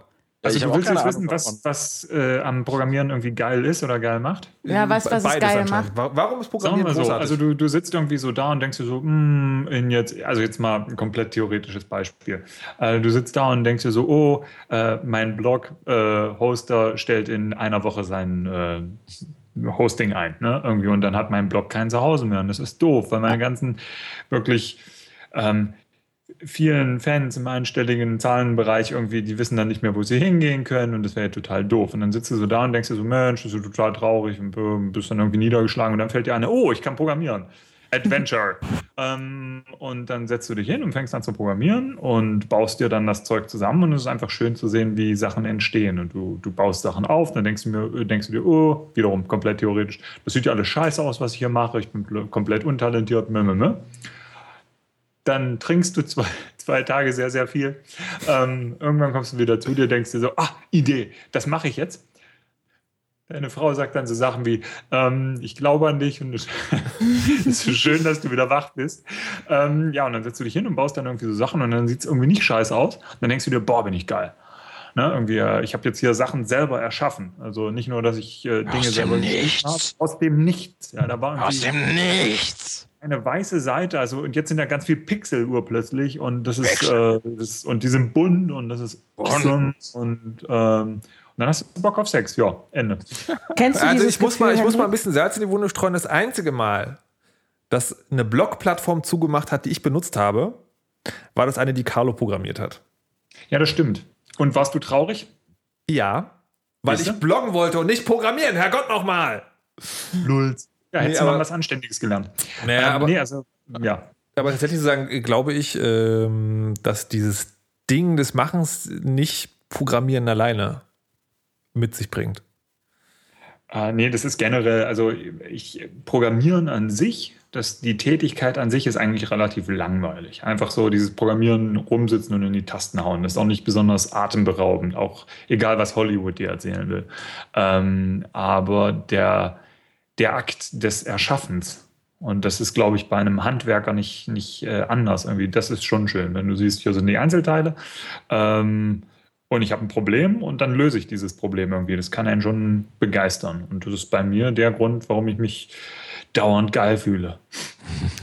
Also ich du willst jetzt wissen, was, was äh, am Programmieren irgendwie geil ist oder geil macht? Ja, weißt du, was es geil macht? Wa- Warum ist Sagen wir Programmieren so, großartig? also du, du sitzt irgendwie so da und denkst dir so, hm, in jetzt, also jetzt mal ein komplett theoretisches Beispiel. Äh, du sitzt da und denkst dir so, oh, äh, mein Blog-Hoster stellt in einer Woche sein äh, Hosting ein, ne? Irgendwie und dann hat mein Blog kein Zuhause mehr und das ist doof, weil meine ganzen wirklich ähm, vielen Fans im einstelligen Zahlenbereich irgendwie, die wissen dann nicht mehr, wo sie hingehen können und das wäre ja total doof. Und dann sitzt du so da und denkst dir so, Mensch, das ist total traurig und bist dann irgendwie niedergeschlagen und dann fällt dir eine, oh, ich kann programmieren. Adventure. ähm, und dann setzt du dich hin und fängst an zu programmieren und baust dir dann das Zeug zusammen und es ist einfach schön zu sehen, wie Sachen entstehen. Und du, du baust Sachen auf, dann denkst du, mir, denkst du dir, oh, wiederum komplett theoretisch, das sieht ja alles scheiße aus, was ich hier mache, ich bin komplett untalentiert, meh, meh, meh dann trinkst du zwei, zwei Tage sehr, sehr viel. Ähm, irgendwann kommst du wieder zu dir, denkst dir so, ah, Idee, das mache ich jetzt. Deine Frau sagt dann so Sachen wie, ähm, ich glaube an dich und es ist so schön, dass du wieder wach bist. Ähm, ja, und dann setzt du dich hin und baust dann irgendwie so Sachen und dann sieht es irgendwie nicht scheiße aus. Dann denkst du dir, boah, bin ich geil. Ne, irgendwie, äh, ich habe jetzt hier Sachen selber erschaffen. Also nicht nur, dass ich äh, Dinge Aus selber Nichts. habe, aus dem Nichts. Ja, da war Aus dem Nichts. eine weiße Seite, also und jetzt sind da ganz viel Pixel urplötzlich und das ist, äh, das, und die sind bunt und das ist awesome und, ähm, und dann hast du Bock auf Sex, ja, Ende. Kennst du Also ich muss, mal, ich muss mal ein bisschen Salz in die Wunde streuen. Das einzige Mal, dass eine Blog-Plattform zugemacht hat, die ich benutzt habe, war das eine, die Carlo programmiert hat. Ja, das stimmt. Und warst du traurig? Ja, weil ich bloggen wollte und nicht programmieren. Herrgott nochmal. Lulz. Ja, hättest Nee, du mal aber- was Anständiges gelernt. Naja, Ähm, aber, nee, also, ja. aber tatsächlich zu sagen, glaube ich, ähm, dass dieses Ding des Machens nicht Programmieren alleine mit sich bringt. Äh, nee, das ist generell, also ich Programmieren an sich dass die Tätigkeit an sich ist eigentlich relativ langweilig. Einfach so dieses Programmieren, rumsitzen und in die Tasten hauen. Das ist auch nicht besonders atemberaubend, auch egal, was Hollywood dir erzählen will. Ähm, aber der, der Akt des Erschaffens, und das ist, glaube ich, bei einem Handwerker nicht, nicht äh, anders. Irgendwie, das ist schon schön, wenn du siehst, hier sind die Einzelteile. Ähm, und ich habe ein Problem und dann löse ich dieses Problem irgendwie. Das kann einen schon begeistern. Und das ist bei mir der Grund, warum ich mich dauernd geil fühle.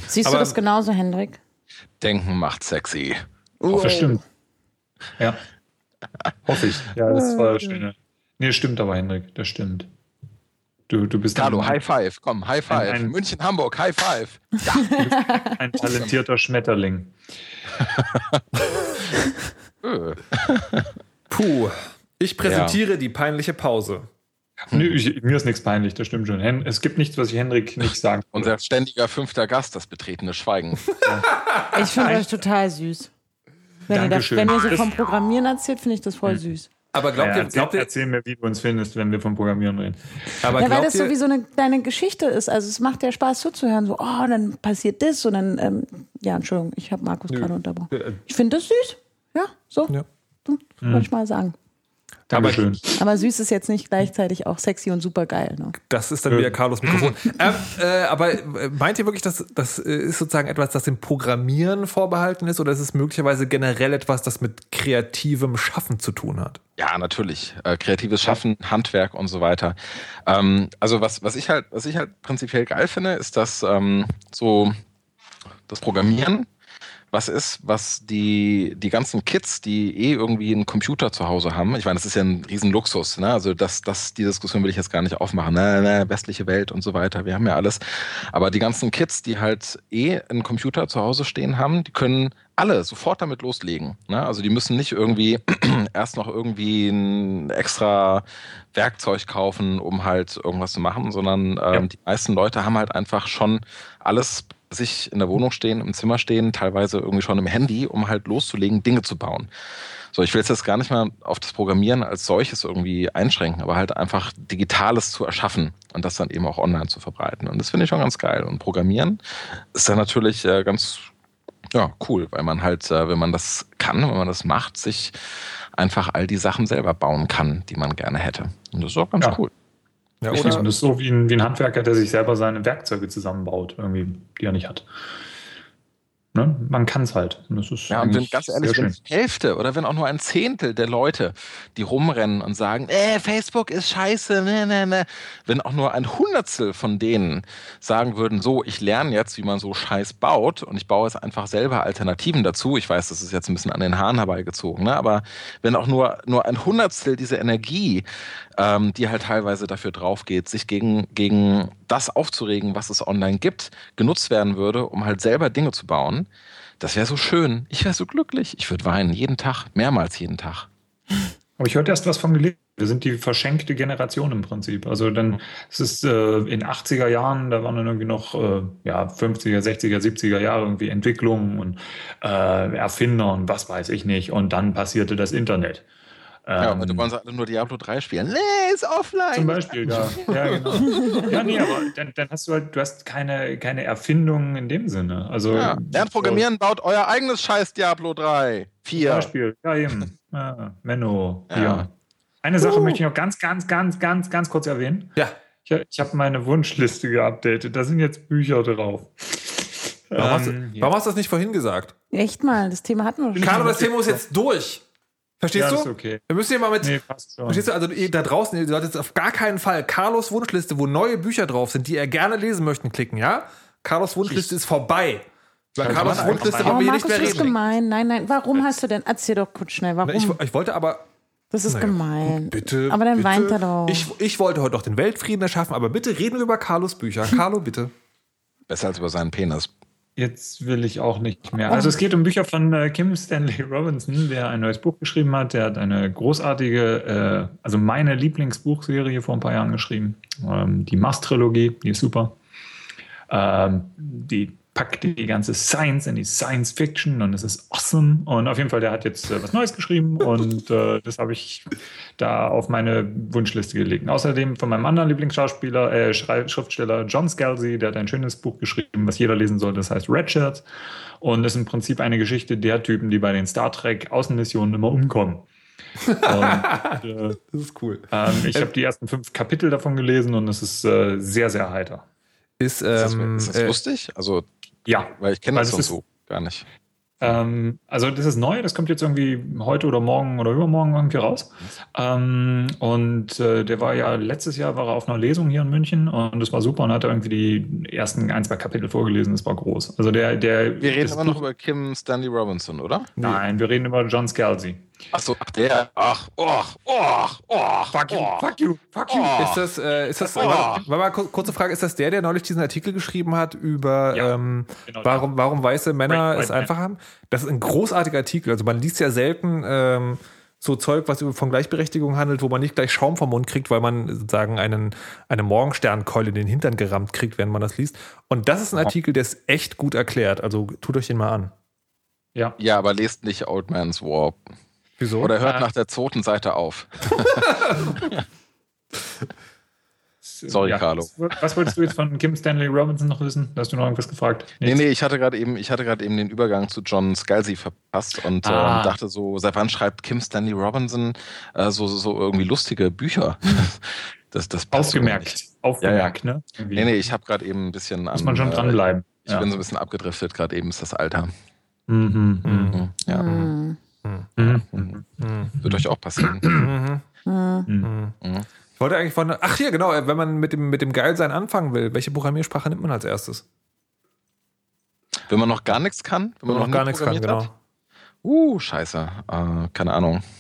Siehst Aber du das genauso, Hendrik? Denken macht sexy. Oh, das stimmt. Ja. Hoffe ich. Ja, das war schön. Nee, stimmt aber, Hendrik. Das stimmt. Du, du bist Carlo, High Five. Komm, High Five. Ein, ein, München, Hamburg, High Five. Ja. ein talentierter Schmetterling. Äh. Puh. Ich präsentiere ja. die peinliche Pause. Nö, ich, mir ist nichts peinlich, das stimmt schon. Es gibt nichts, was ich Henrik nicht sagen kann. Unser ständiger fünfter Gast, das betretene Schweigen. Ja. Ich finde euch total süß. Wenn ihr, das, wenn ihr, so vom Programmieren erzählt, finde ich das voll süß. Aber glaubt ja, ihr, glaubt ihr, erzähl mir, wie du uns findest, wenn wir vom Programmieren reden. Aber ja, weil das so wie so eine kleine Geschichte ist. Also es macht ja Spaß zuzuhören. So, oh, dann passiert das und dann, ähm, ja, Entschuldigung, ich habe Markus gerade unterbrochen. Äh, ich finde das süß. Ja, so. Ja. Hm. Wollte ich mal sagen. Dankeschön. Aber, aber süß ist jetzt nicht gleichzeitig auch sexy und super geil. Ne? Das ist dann wieder Carlos Mikrofon. ähm, äh, aber äh, meint ihr wirklich, dass das äh, ist sozusagen etwas, das dem Programmieren vorbehalten ist oder ist es möglicherweise generell etwas, das mit kreativem Schaffen zu tun hat? Ja, natürlich. Äh, kreatives Schaffen, Handwerk und so weiter. Ähm, also was, was ich halt, was ich halt prinzipiell geil finde, ist, dass ähm, so das Programmieren was ist, was die, die ganzen Kids, die eh irgendwie einen Computer zu Hause haben, ich meine, das ist ja ein Riesenluxus, ne? also das, das, die Diskussion will ich jetzt gar nicht aufmachen, ne, ne, westliche Welt und so weiter, wir haben ja alles, aber die ganzen Kids, die halt eh einen Computer zu Hause stehen haben, die können alle sofort damit loslegen. Ne? Also die müssen nicht irgendwie erst noch irgendwie ein extra Werkzeug kaufen, um halt irgendwas zu machen, sondern ähm, ja. die meisten Leute haben halt einfach schon alles sich in der Wohnung stehen, im Zimmer stehen, teilweise irgendwie schon im Handy, um halt loszulegen, Dinge zu bauen. So, ich will jetzt gar nicht mal auf das Programmieren als solches irgendwie einschränken, aber halt einfach Digitales zu erschaffen und das dann eben auch online zu verbreiten. Und das finde ich schon ganz geil. Und Programmieren ist dann natürlich äh, ganz ja, cool, weil man halt, äh, wenn man das kann, wenn man das macht, sich einfach all die Sachen selber bauen kann, die man gerne hätte. Und das ist auch ganz ja. cool. Ja, oder? Und das ist so wie ein, wie ein Handwerker, der sich selber seine Werkzeuge zusammenbaut, irgendwie, die er nicht hat. Ne? Man kann es halt. Und das ist ja, und wenn, ganz ehrlich, wenn die Hälfte oder wenn auch nur ein Zehntel der Leute, die rumrennen und sagen, äh, Facebook ist scheiße, ne, ne, ne, wenn auch nur ein Hundertstel von denen sagen würden, so, ich lerne jetzt, wie man so Scheiß baut und ich baue jetzt einfach selber Alternativen dazu. Ich weiß, das ist jetzt ein bisschen an den Haaren herbeigezogen, ne? aber wenn auch nur, nur ein Hundertstel diese Energie, ähm, die halt teilweise dafür drauf geht, sich gegen, gegen das aufzuregen, was es online gibt, genutzt werden würde, um halt selber Dinge zu bauen, das wäre so schön. Ich wäre so glücklich. Ich würde weinen, jeden Tag, mehrmals jeden Tag. Aber ich hörte erst was von gelesen. Wir sind die verschenkte Generation im Prinzip. Also dann, es ist äh, in 80er Jahren, da waren dann irgendwie noch äh, ja, 50er, 60er, 70er Jahre irgendwie Entwicklungen und äh, Erfinder und was weiß ich nicht. Und dann passierte das Internet. Ja, aber du wollen alle nur Diablo 3 spielen. Nee, ist offline. Zum Beispiel, ja. ja, genau. ja, nee, aber dann, dann, hast du halt, du hast keine, keine Erfindungen in dem Sinne. Also, ja. Lernt Programmieren, so, baut euer eigenes Scheiß Diablo 3. 4. Zum Beispiel, ja eben. Ja, Menno. Ja. Eine Sache uh. möchte ich noch ganz, ganz, ganz, ganz, ganz kurz erwähnen. Ja. Ich, ich habe meine Wunschliste geupdatet. Da sind jetzt Bücher drauf. Warum, ähm, hast, du, ja. warum hast du das nicht vorhin gesagt? Echt mal, das Thema hatten wir schon. Carlo, das Thema ist jetzt durch. Verstehst ja, du? Ist okay. Wir müssen ja mal mit. Nee, passt schon. Verstehst du? Also da draußen, ihr solltet auf gar keinen Fall Carlos Wunschliste, wo neue Bücher drauf sind, die ihr gerne lesen möchten, klicken, ja? Carlos Wunschliste ist vorbei. Über Carlos Wunschliste wollen wir hier nicht mehr reden. Das ist gemein. Nein, nein. Warum hast du denn? Erzähl doch kurz schnell. Warum? Ich, ich wollte aber. Das ist naja, gemein. Bitte. Aber dann bitte. weint er doch. Ich, ich wollte heute doch den Weltfrieden erschaffen, aber bitte reden wir über Carlos Bücher. Carlo, bitte. Besser als über seinen Penis. Jetzt will ich auch nicht mehr. Also es geht um Bücher von äh, Kim Stanley Robinson, der ein neues Buch geschrieben hat. Der hat eine großartige, äh, also meine Lieblingsbuchserie vor ein paar Jahren geschrieben. Ähm, die Mars-Trilogie, die ist super. Ähm, die packt die ganze Science in die Science Fiction und es ist awesome. Und auf jeden Fall, der hat jetzt äh, was Neues geschrieben und äh, das habe ich da auf meine Wunschliste gelegt. Und außerdem von meinem anderen Lieblingsschauspieler, äh, Schriftsteller John Scalzi, der hat ein schönes Buch geschrieben, was jeder lesen soll, das heißt Redshirt. Und das ist im Prinzip eine Geschichte der Typen, die bei den Star Trek Außenmissionen immer umkommen. Und, äh, Das ist cool. ähm, ich habe die ersten fünf Kapitel davon gelesen und es ist äh, sehr, sehr heiter. Ist, Ist das, ähm, ist das äh, lustig? Also, Ja, weil ich kenne das ist- so gar nicht. Ähm, also das ist neu, das kommt jetzt irgendwie heute oder morgen oder übermorgen irgendwie raus. Ähm, und äh, der war ja letztes Jahr war er auf einer Lesung hier in München und das war super und hat irgendwie die ersten ein, zwei Kapitel vorgelesen, das war groß. Also der, der Wir reden immer noch über Kim Stanley Robinson, oder? Nein, wir reden über John Scalzi. Achso, ach der. Ach, och, och, och. Fuck you, fuck you, fuck you. Ist das, äh, ist das, Oh. warte, warte mal, kur- kurze Frage, ist das der, der neulich diesen Artikel geschrieben hat über, Ja, ähm, genau warum, warum weiße Männer White- es einfach haben? Das ist ein großartiger Artikel. Also man liest ja selten ähm, so Zeug, was von Gleichberechtigung handelt, wo man nicht gleich Schaum vom Mund kriegt, weil man sozusagen einen, eine Morgensternkeule in den Hintern gerammt kriegt, wenn man das liest. Und das ist ein Artikel, der ist echt gut erklärt. Also tut euch den mal an. Ja. Ja, aber lest nicht Old Man's War. Wieso? Oder hört Ah. nach der zweiten Seite auf. Sorry, ja. Carlo. Was, wolltest du jetzt von Kim Stanley Robinson noch wissen? Hast du noch irgendwas gefragt? Nee, nee, ich hatte gerade eben, ich hatte gerade eben den Übergang zu John Scalzi verpasst und Ah. ähm, dachte so, seit wann schreibt Kim Stanley Robinson äh, so, so irgendwie lustige Bücher? Das, das passt so Aufgemerkt. nicht. Aufgemerkt, ne? Irgendwie. Nee, nee, ich habe gerade eben ein bisschen an. Muss man schon äh, dranbleiben. Ich Ja. bin so ein bisschen abgedriftet, gerade eben ist das Alter. Mhm. Mhm. Mhm. Ja, Hm. Mhm. Mhm. wird euch auch passieren. Mhm. Hm. Mhm. Mhm. Ich wollte eigentlich von. Ach hier, genau, wenn man mit dem, mit dem Geilsein anfangen will, welche Programmiersprache nimmt man als erstes? Wenn man noch gar nichts kann, wenn Wenn man noch nie gar nichts kann, genau. hat? Uh, scheiße. Äh, keine Ahnung.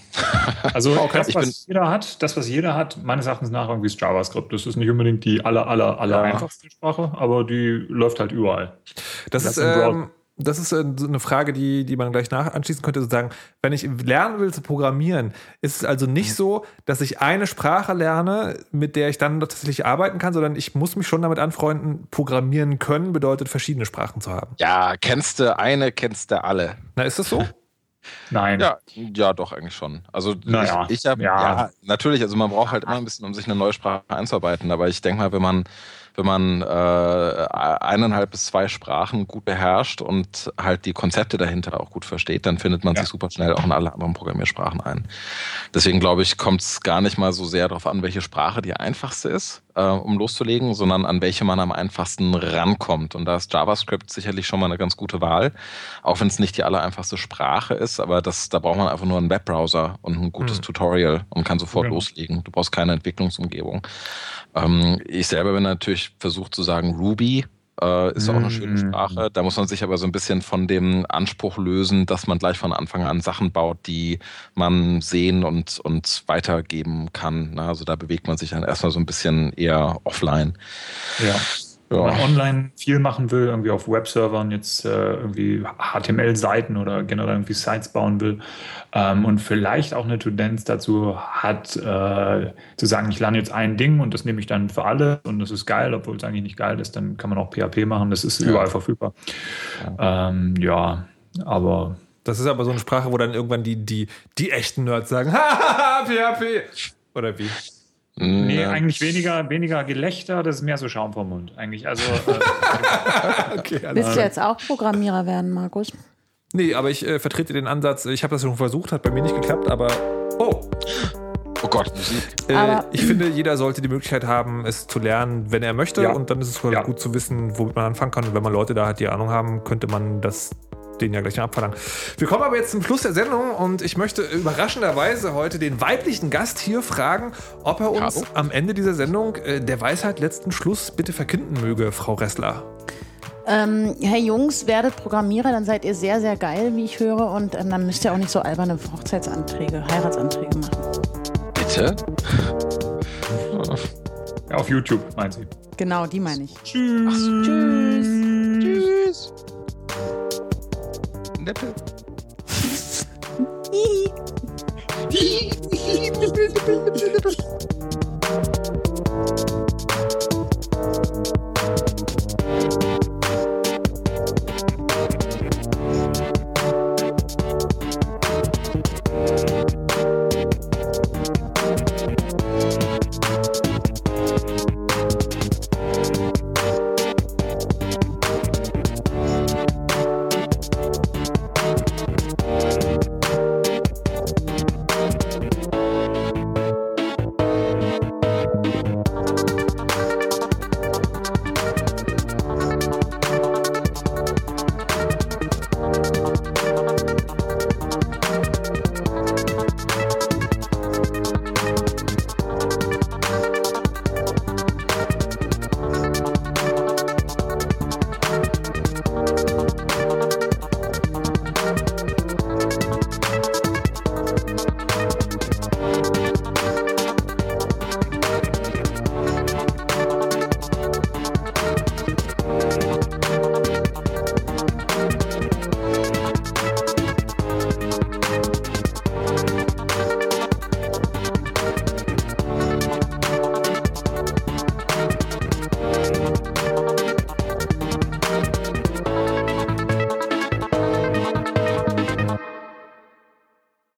Also das, Ich was jeder hat, das, was jeder hat, meines Erachtens nach irgendwie ist JavaScript. Das ist nicht unbedingt die aller, aller, aller Ja. einfachste Sprache, aber die läuft halt überall. Das Das ist, ähm, das ist äh, eine Frage, die, die man gleich nach anschließen könnte, sozusagen, wenn ich lernen will zu programmieren, ist es also nicht so, dass ich eine Sprache lerne, mit der ich dann tatsächlich arbeiten kann, sondern ich muss mich schon damit anfreunden, programmieren können bedeutet, verschiedene Sprachen zu haben. Ja, kennst du eine, kennst du alle. Na, ist das so? Nein. Ja, ja, doch, eigentlich schon. Also Naja, ich, ich habe, ja. ja. natürlich, also man braucht halt immer ein bisschen, um sich eine neue Sprache einzuarbeiten, aber ich denke mal, wenn man, wenn man äh, eineinhalb bis zwei Sprachen gut beherrscht und halt die Konzepte dahinter auch gut versteht, dann findet man Ja. sich super schnell auch in alle anderen Programmiersprachen ein. Deswegen glaube ich, kommt es gar nicht mal so sehr darauf an, welche Sprache die einfachste ist, äh, um loszulegen, sondern an welche man am einfachsten rankommt. Und da ist JavaScript sicherlich schon mal eine ganz gute Wahl, auch wenn es nicht die allereinfachste Sprache ist, aber das, da braucht man einfach nur einen Webbrowser und ein gutes Hm. Tutorial und kann sofort Ja. loslegen. Du brauchst keine Entwicklungsumgebung. Ähm, ich selber bin natürlich versucht zu sagen, Ruby äh, ist auch eine schöne Mm. Sprache. Da muss man sich aber so ein bisschen von dem Anspruch lösen, dass man gleich von Anfang an Sachen baut, die man sehen und, und weitergeben kann. Also da bewegt man sich dann erstmal so ein bisschen eher offline. Ja. Wenn man Ja. online viel machen will, irgendwie auf Webservern jetzt äh, irgendwie HTML-Seiten oder generell irgendwie Sites bauen will ähm, und vielleicht auch eine Tendenz dazu hat, äh, zu sagen, ich lerne jetzt ein Ding und das nehme ich dann für alle und das ist geil, obwohl es eigentlich nicht geil ist, dann kann man auch PHP machen, das ist Ja. überall verfügbar. Ja, ähm, ja aber Das ist aber so eine Sprache, wo dann irgendwann die, die, die echten Nerds sagen, hahaha, PHP. Oder wie? Nee, Ja. eigentlich weniger, weniger Gelächter, das ist mehr so Schaum vom Mund. Eigentlich, also äh, Okay, alles Willst du jetzt auch Programmierer werden, Markus? Nee, aber ich äh, vertrete den Ansatz, ich habe das schon versucht, hat bei mir nicht geklappt, aber oh, Oh Gott, Musik. äh, ich finde, jeder sollte die Möglichkeit haben, es zu lernen, wenn er möchte. Ja. Und dann ist es Ja. gut zu wissen, womit man anfangen kann. Und wenn man Leute da hat, die Ahnung haben, könnte man das denen ja gleich noch abverlangen. Wir kommen aber jetzt zum Schluss der Sendung und ich möchte überraschenderweise heute den weiblichen Gast hier fragen, ob er uns Hallo? am Ende dieser Sendung äh, der Weisheit letzten Schluss bitte verkünden möge, Frau Ressler. Ähm, hey Jungs, werdet Programmierer, dann seid ihr sehr, sehr geil, wie ich höre. Und ähm, dann müsst ihr auch nicht so alberne Hochzeitsanträge, Heiratsanträge machen. Bitte? auf YouTube, meint sie. Genau, die meine ich. Tschüss. Tschüss. Nippel. Hihi.